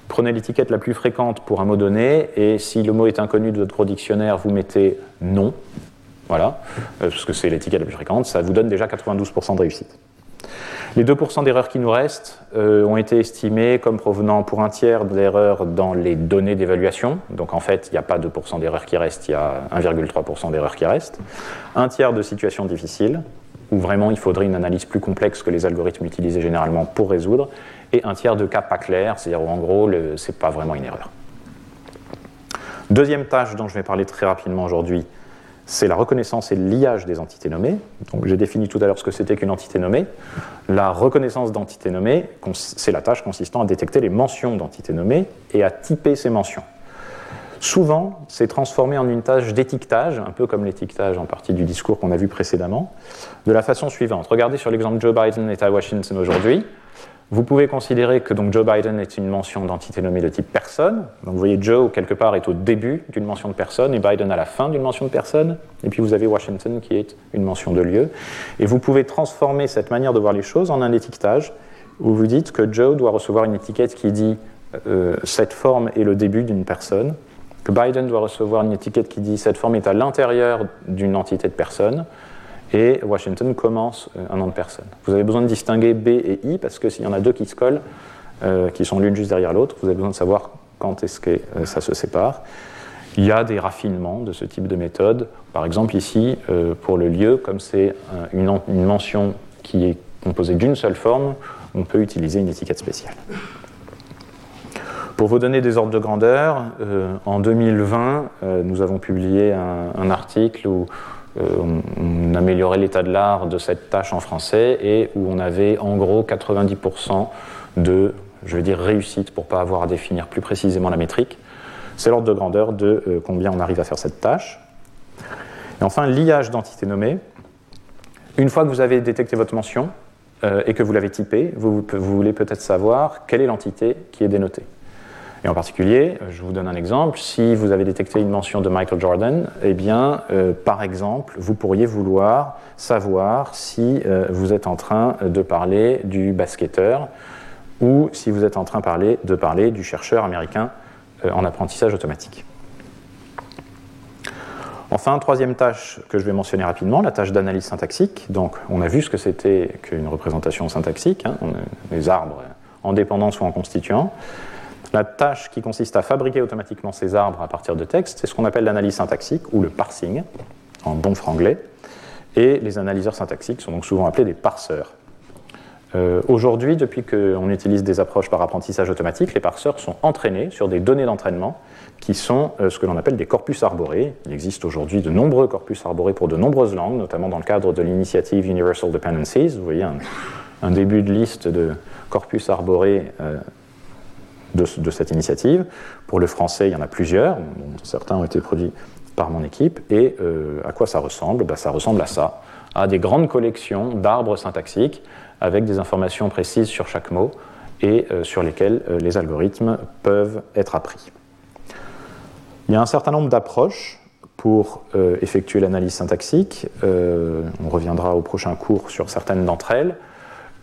Prenez l'étiquette la plus fréquente pour un mot donné, et si le mot est inconnu de votre gros dictionnaire, vous mettez non, voilà, euh, parce que c'est l'étiquette la plus fréquente, ça vous donne déjà 92% de réussite. Les 2% d'erreurs qui nous restent euh, ont été estimés comme provenant pour un tiers d'erreurs dans les données d'évaluation. Donc en fait, il n'y a pas 2% d'erreurs qui restent, il y a 1,3% d'erreurs qui restent. Un tiers de situations difficiles, où vraiment il faudrait une analyse plus complexe que les algorithmes utilisés généralement pour résoudre. Et un tiers de cas pas clairs, c'est-à-dire en gros, ce n'est pas vraiment une erreur. Deuxième tâche dont je vais parler très rapidement aujourd'hui, c'est la reconnaissance et le liage des entités nommées. Donc, j'ai défini tout à l'heure ce que c'était qu'une entité nommée. La reconnaissance d'entités nommées, c'est la tâche consistant à détecter les mentions d'entités nommées et à typer ces mentions. Souvent, c'est transformé en une tâche d'étiquetage, un peu comme l'étiquetage en partie du discours qu'on a vu précédemment, de la façon suivante. Regardez sur l'exemple Joe Biden est à Washington aujourd'hui. Vous pouvez considérer que donc Joe Biden est une mention d'entité nommée de type personne. Donc vous voyez, Joe, quelque part, est au début d'une mention de personne et Biden à la fin d'une mention de personne. Et puis vous avez Washington qui est une mention de lieu. Et vous pouvez transformer cette manière de voir les choses en un étiquetage où vous dites que Joe doit recevoir une étiquette qui dit euh, cette forme est le début d'une personne, que Biden doit recevoir une étiquette qui dit cette forme est à l'intérieur d'une entité de personne, et Washington commence euh, un nom de personne. Vous avez besoin de distinguer B et I parce que s'il y en a deux qui se collent, euh, qui sont l'une juste derrière l'autre, vous avez besoin de savoir quand est-ce que euh, ça se sépare. Il y a des raffinements de ce type de méthode. Par exemple, ici, pour le lieu, comme c'est une, mention qui est composée d'une seule forme, on peut utiliser une étiquette spéciale. Pour vous donner des ordres de grandeur, en 2020, nous avons publié un, article où on, améliorait l'état de l'art de cette tâche en français et où on avait en gros 90% de, je dire, réussite pour ne pas avoir à définir plus précisément la métrique. C'est l'ordre de grandeur de euh, combien on arrive à faire cette tâche. Et enfin, liage d'entités nommées. Une fois que vous avez détecté votre mention euh, et que vous l'avez typée, vous voulez peut-être savoir quelle est l'entité qui est dénotée. Et en particulier, je vous donne un exemple, si vous avez détecté une mention de Michael Jordan, eh bien, euh, par exemple, vous pourriez vouloir savoir si euh, vous êtes en train de parler du basketteur ou si vous êtes en train de parler, du chercheur américain euh, en apprentissage automatique. Enfin, troisième tâche que je vais mentionner rapidement, la tâche d'analyse syntaxique. Donc, on a vu ce que c'était qu'une représentation syntaxique, hein, les arbres en dépendance ou en constituant. La tâche qui consiste à fabriquer automatiquement ces arbres à partir de textes, c'est ce qu'on appelle l'analyse syntaxique ou le parsing, en bon franglais. Et les analyseurs syntaxiques sont donc souvent appelés des parseurs. Euh, aujourd'hui, depuis qu'on utilise des approches par apprentissage automatique, les parseurs sont entraînés sur des données d'entraînement qui sont euh, ce que l'on appelle des corpus arborés. Il existe aujourd'hui de nombreux corpus arborés pour de nombreuses langues, notamment dans le cadre de l'initiative Universal Dependencies. Vous voyez un, début de liste de corpus arborés euh, de, cette initiative. Pour le français, il y en a plusieurs, certains ont été produits par mon équipe. Et euh, à quoi ça ressemble? Ben, Ça ressemble à ça, à des grandes collections d'arbres syntaxiques avec des informations précises sur chaque mot et euh, sur lesquelles euh, les algorithmes peuvent être appris. Il y a un certain nombre d'approches pour effectuer l'analyse syntaxique. on reviendra au prochain cours sur certaines d'entre elles.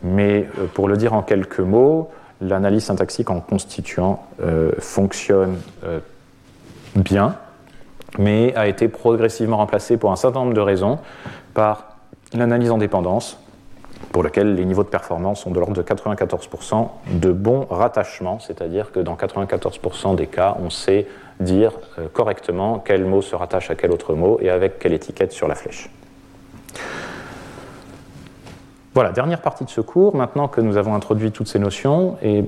Mais pour le dire en quelques mots, l'analyse syntaxique en constituant euh, fonctionne euh, bien, mais a été progressivement remplacée pour un certain nombre de raisons par l'analyse en dépendance, pour laquelle les niveaux de performance sont de l'ordre de 94% de bon rattachement, c'est-à-dire que dans 94% des cas, on sait dire euh, correctement quel mot se rattache à quel autre mot et avec quelle étiquette sur la flèche. Voilà, dernière partie de ce cours. Maintenant que nous avons introduit toutes ces notions et,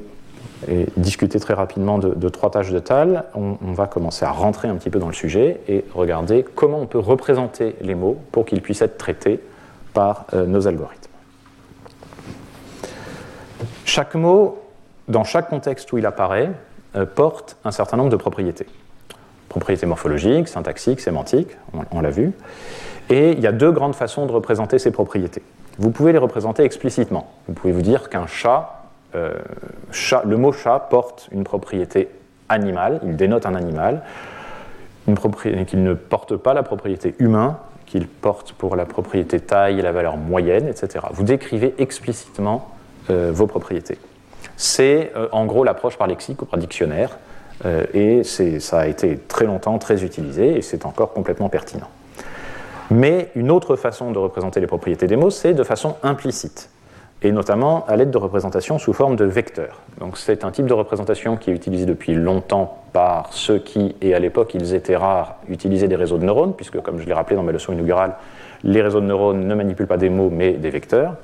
discuté très rapidement de, trois tâches de TAL, on, va commencer à rentrer un petit peu dans le sujet et regarder comment on peut représenter les mots pour qu'ils puissent être traités par euh, nos algorithmes. Chaque mot, dans chaque contexte où il apparaît, euh, porte un certain nombre de propriétés. Propriétés morphologiques, syntaxiques, sémantiques, on l'a vu. Et il y a deux grandes façons de représenter ces propriétés. Vous pouvez les représenter explicitement. Vous pouvez vous dire qu'un euh, chat, le mot chat porte une propriété animale, il dénote un animal, qu'il ne porte pas la propriété humain, qu'il porte pour la propriété taille et la valeur moyenne, etc. Vous décrivez explicitement euh, vos propriétés. C'est euh, en gros l'approche par lexique ou par dictionnaire, et ça a été très longtemps très utilisé, et c'est encore complètement pertinent. Mais une autre façon de représenter les propriétés des mots, c'est de façon implicite, et notamment à l'aide de représentations sous forme de vecteurs. Donc c'est un type de représentation qui est utilisé depuis longtemps par ceux qui, et à l'époque ils étaient rares, utilisaient des réseaux de neurones, puisque comme je l'ai rappelé dans ma leçon inaugurale, les réseaux de neurones ne manipulent pas des mots mais des vecteurs.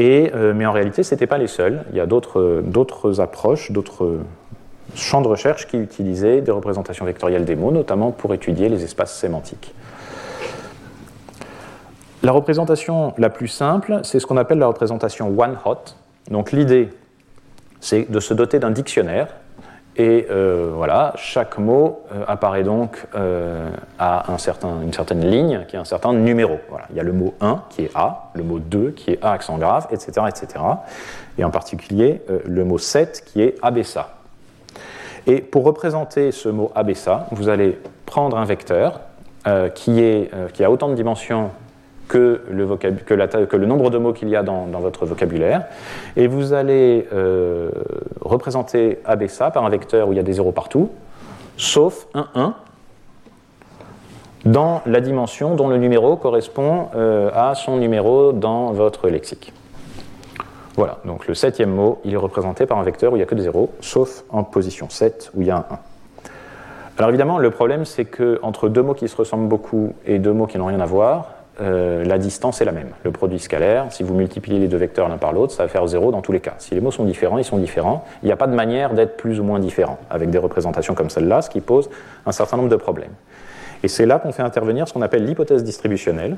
Euh, mais en réalité, ce n'étaient pas les seuls. Il y a d'autres approches, d'autres champs de recherche qui utilisaient des représentations vectorielles des mots, notamment pour étudier les espaces sémantiques. La représentation la plus simple, c'est ce qu'on appelle la représentation one-hot. Donc l'idée, c'est de se doter d'un dictionnaire Et voilà, chaque mot apparaît donc à un certain, une certaine ligne qui a un certain numéro. Voilà. Il y a le mot 1 qui est A, le mot 2 qui est A accent grave, etc. etc. Et en particulier le mot 7 qui est abessa. Et pour représenter ce mot abessa, vous allez prendre un vecteur euh, qui, est, euh, qui, a autant de dimensions que le, que que nombre de mots qu'il y a dans, votre vocabulaire, et vous allez euh, représenter abessa par un vecteur où il y a des zéros partout, sauf un 1 dans la dimension dont le numéro correspond à son numéro dans votre lexique. Voilà, donc le septième mot, il est représenté par un vecteur où il n'y a que des zéros, sauf en position 7 où il y a un 1. Alors évidemment, le problème, c'est qu'entre deux mots qui se ressemblent beaucoup et deux mots qui n'ont rien à voir, euh, la distance est la même. Le produit scalaire, si vous multipliez les deux vecteurs l'un par l'autre, ça va faire zéro dans tous les cas. Si les mots sont différents, ils sont différents. Il n'y a pas de manière d'être plus ou moins différent avec des représentations comme celle-là, ce qui pose un certain nombre de problèmes. Et c'est là qu'on fait intervenir ce qu'on appelle l'hypothèse distributionnelle,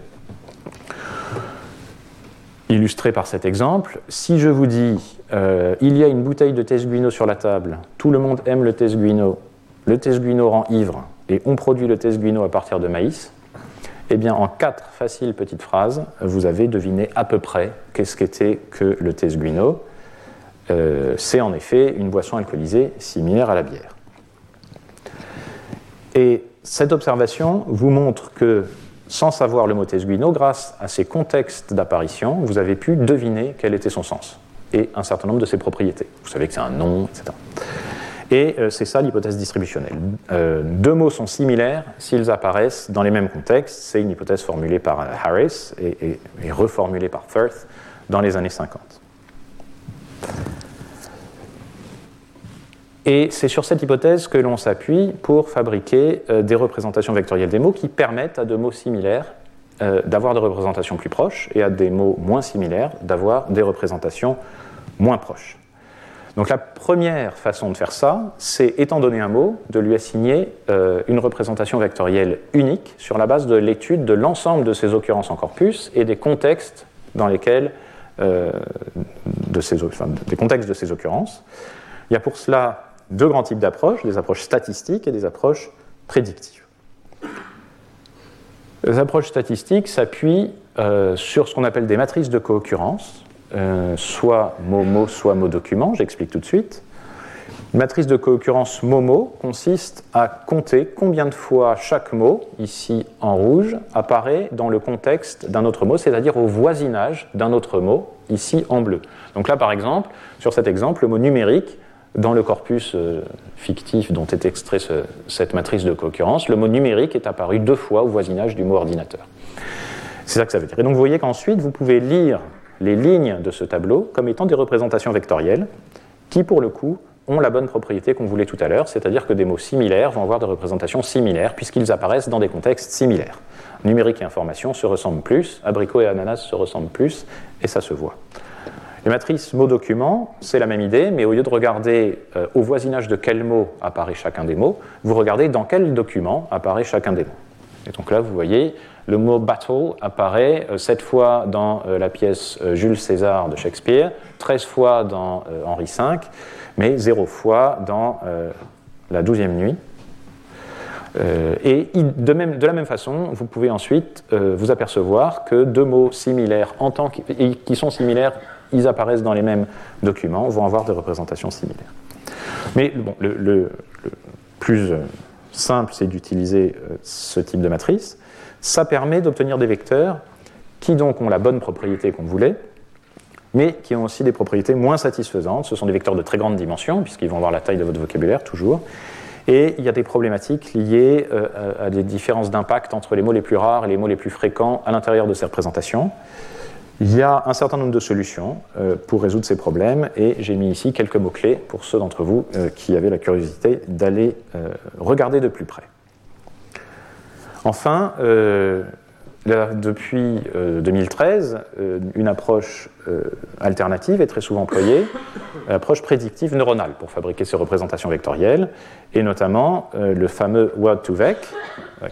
illustré par cet exemple. Si je vous dis euh, il y a une bouteille de Tesguino sur la table, tout le monde aime le Tesguino, le Tesguino rend ivre et on produit le Tesguino à partir de maïs, eh bien en quatre faciles petites phrases, vous avez deviné à peu près qu'est-ce qu'était que le Tesguino. Euh, c'est en effet une boisson alcoolisée similaire à la bière. Et cette observation vous montre que sans savoir le mot tesguino, grâce à ces contextes d'apparition, vous avez pu deviner quel était son sens et un certain nombre de ses propriétés. Vous savez que c'est un nom, etc. Et euh, c'est ça l'hypothèse distributionnelle. Euh, deux mots sont similaires s'ils apparaissent dans les mêmes contextes. C'est une hypothèse formulée par Harris et, reformulée par Firth dans les années 50. Et c'est sur cette hypothèse que l'on s'appuie pour fabriquer euh, des représentations vectorielles des mots qui permettent à deux mots similaires d'avoir des représentations plus proches et à des mots moins similaires d'avoir des représentations moins proches. Donc la première façon de faire ça, c'est, étant donné un mot, de lui assigner euh, une représentation vectorielle unique sur la base de l'étude de l'ensemble de ses occurrences en corpus et des contextes dans lesquels de ces, des contextes de ces occurrences. Il y a pour cela deux grands types d'approches, des approches statistiques et des approches prédictives. Les approches statistiques s'appuient euh, sur ce qu'on appelle des matrices de co-occurrence, euh, soit mot-mot, soit mot-document, j'explique tout de suite. Une matrice de co-occurrence mot-mot consiste à compter combien de fois chaque mot, ici en rouge, apparaît dans le contexte d'un autre mot, c'est-à-dire au voisinage d'un autre mot, ici en bleu. Donc là, par exemple, sur cet exemple, le mot numérique dans le corpus euh, fictif dont est extrait cette matrice de concurrence, le mot numérique est apparu deux fois au voisinage du mot ordinateur. C'est ça que ça veut dire. Et donc vous voyez qu'ensuite, vous pouvez lire les lignes de ce tableau comme étant des représentations vectorielles qui, pour le coup, ont la bonne propriété qu'on voulait tout à l'heure, c'est-à-dire que des mots similaires vont avoir des représentations similaires puisqu'ils apparaissent dans des contextes similaires. Numérique et information se ressemblent plus, abricot et ananas se ressemblent plus, et ça se voit. Les matrices mot-document, c'est la même idée, mais au lieu de regarder euh, au voisinage de quel mot apparaît chacun des mots, vous regardez dans quel document apparaît chacun des mots. Et donc là, vous voyez, le mot battle apparaît 7 euh, fois dans euh, la pièce Jules César de Shakespeare, 13 fois dans Henri V, mais 0 fois dans la douzième nuit. et de, la même façon, vous pouvez ensuite vous apercevoir que deux mots similaires qui sont similaires ils apparaissent dans les mêmes documents, vont avoir des représentations similaires. Mais le, plus euh, simple, c'est d'utiliser euh, ce type de matrice. Ça permet d'obtenir des vecteurs qui donc ont la bonne propriété qu'on voulait, mais qui ont aussi des propriétés moins satisfaisantes. Ce sont des vecteurs de très grande dimension, puisqu'ils vont avoir la taille de votre vocabulaire toujours. Et il y a des problématiques liées euh, à des différences d'impact entre les mots les plus rares et les mots les plus fréquents à l'intérieur de ces représentations. Il y a un certain nombre de solutions euh, pour résoudre ces problèmes et j'ai mis ici quelques mots-clés pour ceux d'entre vous euh, qui avaient la curiosité d'aller regarder de plus près. Enfin, depuis 2013, une approche alternative est très souvent employée, l'approche prédictive neuronale pour fabriquer ces représentations vectorielles et notamment le fameux Word2Vec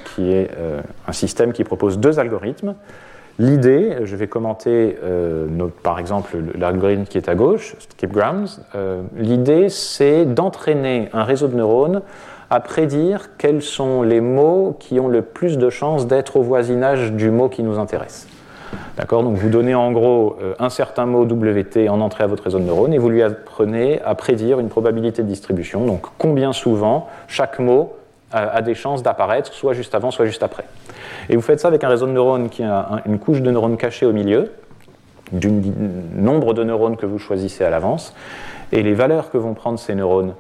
qui est un système qui propose deux algorithmes L'idée, je vais commenter par exemple l'algorithme qui est à gauche, skipgrams. L'idée, c'est d'entraîner un réseau de neurones à prédire quels sont les mots qui ont le plus de chances d'être au voisinage du mot qui nous intéresse. D'accord? Donc vous donnez en gros euh, un certain mot WT en entrée à votre réseau de neurones et vous lui apprenez à prédire une probabilité de distribution. Donc combien souvent chaque mot a des chances d'apparaître, soit juste avant, soit juste après. Et vous faites ça avec un réseau de neurones qui a une couche de neurones cachés au milieu, du nombre de neurones que vous choisissez à l'avance, et les valeurs que vont prendre ces neurones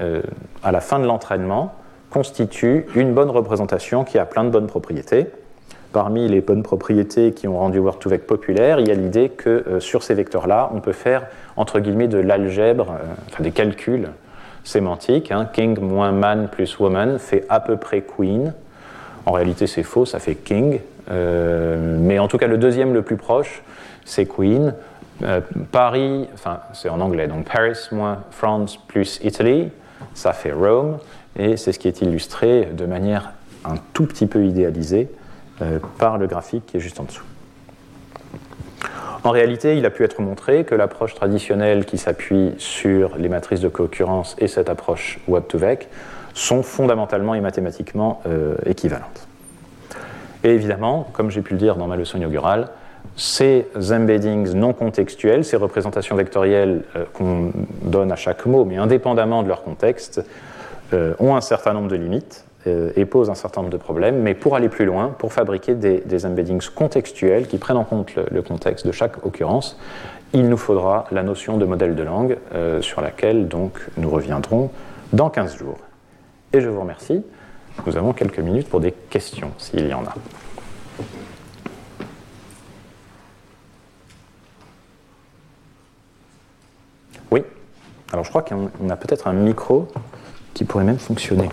euh, à la fin de l'entraînement constitue une bonne représentation qui a plein de bonnes propriétés. Parmi les bonnes propriétés qui ont rendu Word2Vec populaire, il y a l'idée que euh, sur ces vecteurs-là, on peut faire entre guillemets de l'algèbre, euh, enfin des calculs sémantiques. Hein. King moins man plus woman fait à peu près queen. En réalité, c'est faux, ça fait king. mais en tout cas, le deuxième le plus proche, c'est queen. Euh, Paris, enfin c'est en anglais, donc Paris moins France plus Italy, ça fait Rome, et c'est ce qui est illustré de manière un tout petit peu idéalisée euh, par le graphique qui est juste en dessous. En réalité, il a pu être montré que l'approche traditionnelle qui s'appuie sur les matrices de concurrence et cette approche Web2Vec sont fondamentalement et mathématiquement euh, équivalentes. Et évidemment, comme j'ai pu le dire dans ma leçon inaugurale, ces embeddings non contextuels, ces représentations vectorielles euh, qu'on donne à chaque mot, mais indépendamment de leur contexte, euh, ont un certain nombre de limites euh, et posent un certain nombre de problèmes. Mais pour aller plus loin, pour fabriquer des, embeddings contextuels qui prennent en compte le, contexte de chaque occurrence, il nous faudra la notion de modèle de langue sur laquelle donc nous reviendrons dans 15 jours. Et je vous remercie. Nous avons quelques minutes pour des questions, s'il y en a. Alors je crois qu'on a peut-être un micro qui pourrait même fonctionner.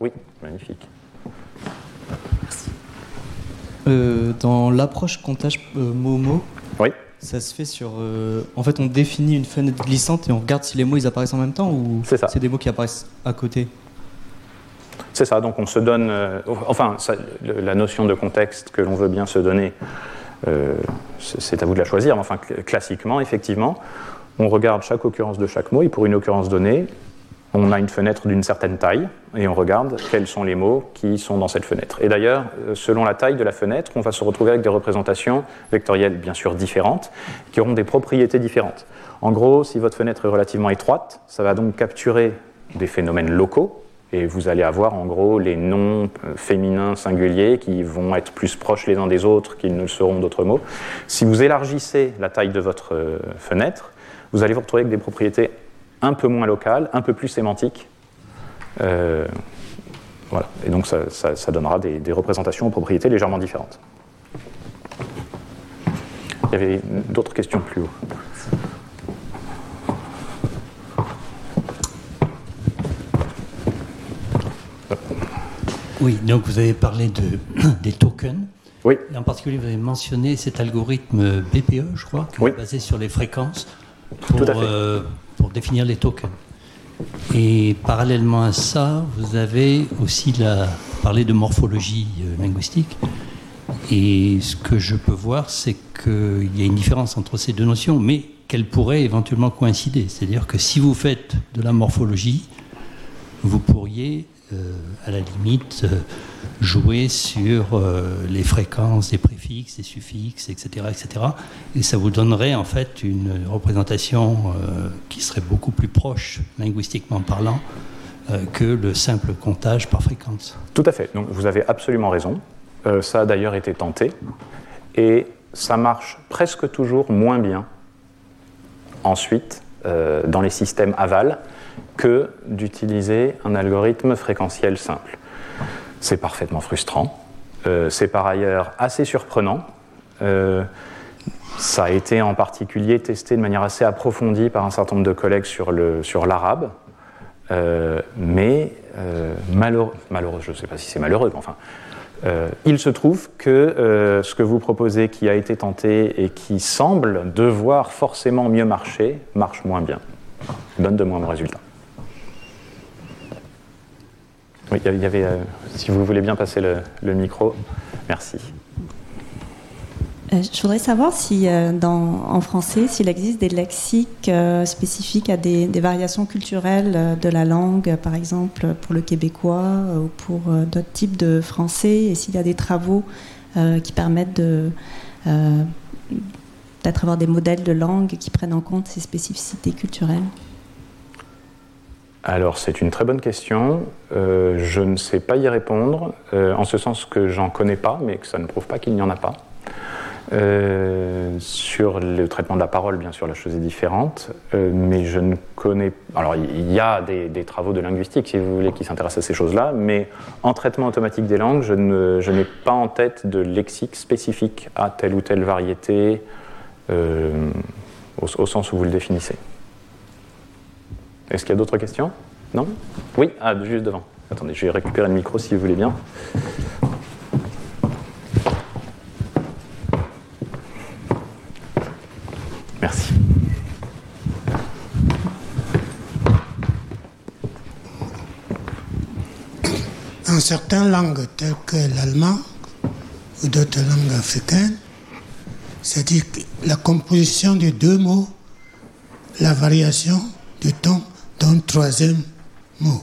Oui, magnifique. Euh, dans l'approche comptage euh, Momo, oui. ça se fait sur. Euh, en fait, on définit une fenêtre glissante et on regarde si les mots ils apparaissent en même temps ou c'est des mots qui apparaissent à côté? C'est ça, donc on se donne. enfin, la notion de contexte que l'on veut bien se donner, c'est à vous de la choisir, mais enfin, classiquement, effectivement, on regarde chaque occurrence de chaque mot et pour une occurrence donnée, on a une fenêtre d'une certaine taille et on regarde quels sont les mots qui sont dans cette fenêtre. Et d'ailleurs, euh, selon la taille de la fenêtre, on va se retrouver avec des représentations vectorielles bien sûr différentes qui auront des propriétés différentes. En gros, si votre fenêtre est relativement étroite, ça va donc capturer des phénomènes locaux et vous allez avoir en gros les noms euh, féminins singuliers qui vont être plus proches les uns des autres qu'ils ne le seront d'autres mots. Si vous élargissez la taille de votre euh, fenêtre, vous allez vous retrouver avec des propriétés un peu moins locales, un peu plus sémantiques. Euh, voilà. Et donc ça, donnera des, représentations aux propriétés légèrement différentes. Il y avait d'autres questions plus haut. Oui, donc vous avez parlé de, des tokens. Oui. Et en particulier, vous avez mentionné cet algorithme BPE, je crois, qui est basé sur les fréquences pour, euh, pour définir les tokens. Et parallèlement à ça, vous avez aussi la, parlé de morphologie euh, linguistique. Et ce que je peux voir, c'est qu'il y a une différence entre ces deux notions, mais qu'elles pourraient éventuellement coïncider. C'est-à-dire que si vous faites de la morphologie, vous pourriez, euh, à la limite, jouer sur euh, les fréquences des préfixes, des suffixes, etc., etc. Et ça vous donnerait en fait une représentation euh, qui serait beaucoup plus proche, linguistiquement parlant, euh, que le simple comptage par fréquence. Tout à fait. Donc vous avez absolument raison. ça a d'ailleurs été tenté. Et ça marche presque toujours moins bien ensuite dans les systèmes aval que d'utiliser un algorithme fréquentiel simple. C'est parfaitement frustrant. Euh, c'est par ailleurs assez surprenant. Euh, ça a été en particulier testé de manière assez approfondie par un certain nombre de collègues sur l'arabe. Sur euh, mais malheureux, malheureux, je ne sais pas si c'est malheureux, mais enfin, il se trouve que ce que vous proposez qui a été tenté et qui semble devoir forcément mieux marcher, marche moins bien, donne de moins bons résultats. Euh, si vous voulez bien passer le, micro, merci. Euh, je voudrais savoir si euh, en français, s'il existe des lexiques spécifiques à des, variations culturelles de la langue, par exemple pour le québécois ou pour d'autres types de français, et s'il y a des travaux qui permettent de avoir des modèles de langue qui prennent en compte ces spécificités culturelles? Alors c'est une très bonne question. je ne sais pas y répondre, en ce sens que j'en connais pas, mais que ça ne prouve pas qu'il n'y en a pas. Euh, sur le traitement de la parole, bien sûr, la chose est différente, euh, mais je ne connais. Alors, il y a des, travaux de linguistique, si vous voulez, qui s'intéressent à ces choses-là, mais en traitement automatique des langues, je, n'ai pas en tête de lexique spécifique à telle ou telle variété, euh, au, sens où vous le définissez. Est-ce qu'il y a d'autres questions? Non? Oui? Ah, juste devant. Attendez, je vais récupérer le micro si vous voulez bien. Merci. Dans certaines langues telles que l'allemand ou d'autres langues africaines, c'est-à-dire la composition de deux mots, la variation du ton d'un troisième mot,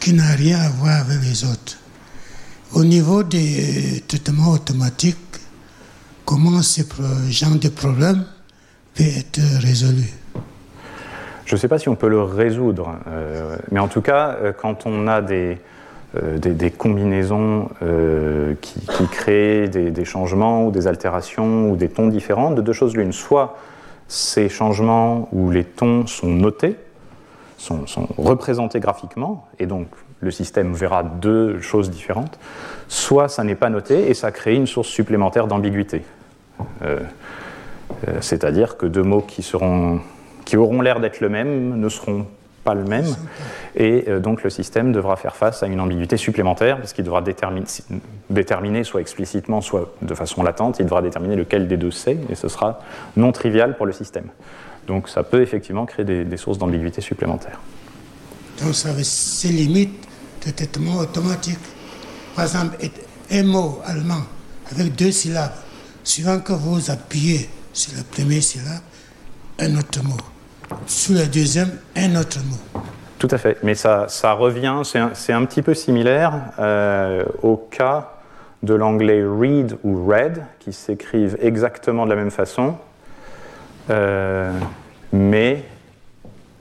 qui n'a rien à voir avec les autres. Au niveau des traitements automatiques, comment ce genre de problème peut être résolu Je ne sais pas si on peut le résoudre, euh, mais en tout cas, euh, quand on a des, euh, des, combinaisons qui, créent des, changements ou des altérations ou des tons différents, de deux choses l'une. Soit ces changements où les tons sont notés, sont, représentés graphiquement, et donc le système verra deux choses différentes, soit ça n'est pas noté et ça crée une source supplémentaire d'ambiguïté. Euh, c'est-à-dire que deux mots qui, auront l'air d'être le même ne seront pas le même, et euh, donc le système devra faire face à une ambiguïté supplémentaire, parce qu'il devra déterminer, soit explicitement, soit de façon latente, il devra déterminer lequel des deux c'est, et ce sera non trivial pour le système. Donc ça peut effectivement créer des, sources d'ambiguïté supplémentaires. Donc ça avait ses limites de traitement automatique. Par exemple, un mot allemand avec deux syllabes, suivant que vous appuyez sur la première syllabe, un autre mot. Sur la deuxième, un autre mot. Tout à fait, mais ça, ça revient, c'est un, petit peu similaire euh, au cas de l'anglais read ou read, qui s'écrivent exactement de la même façon, euh, mais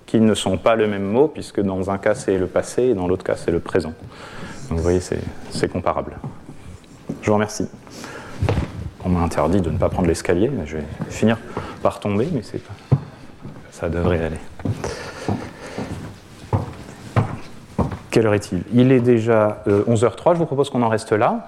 qui ne sont pas le même mot, puisque dans un cas c'est le passé et dans l'autre cas c'est le présent. Donc vous voyez, c'est comparable. Je vous remercie. On m'a interdit de ne pas prendre l'escalier. Je vais finir par tomber, mais ça devrait aller. Quelle heure est-il? Il est déjà 11h03. Euh, Je vous propose qu'on en reste là.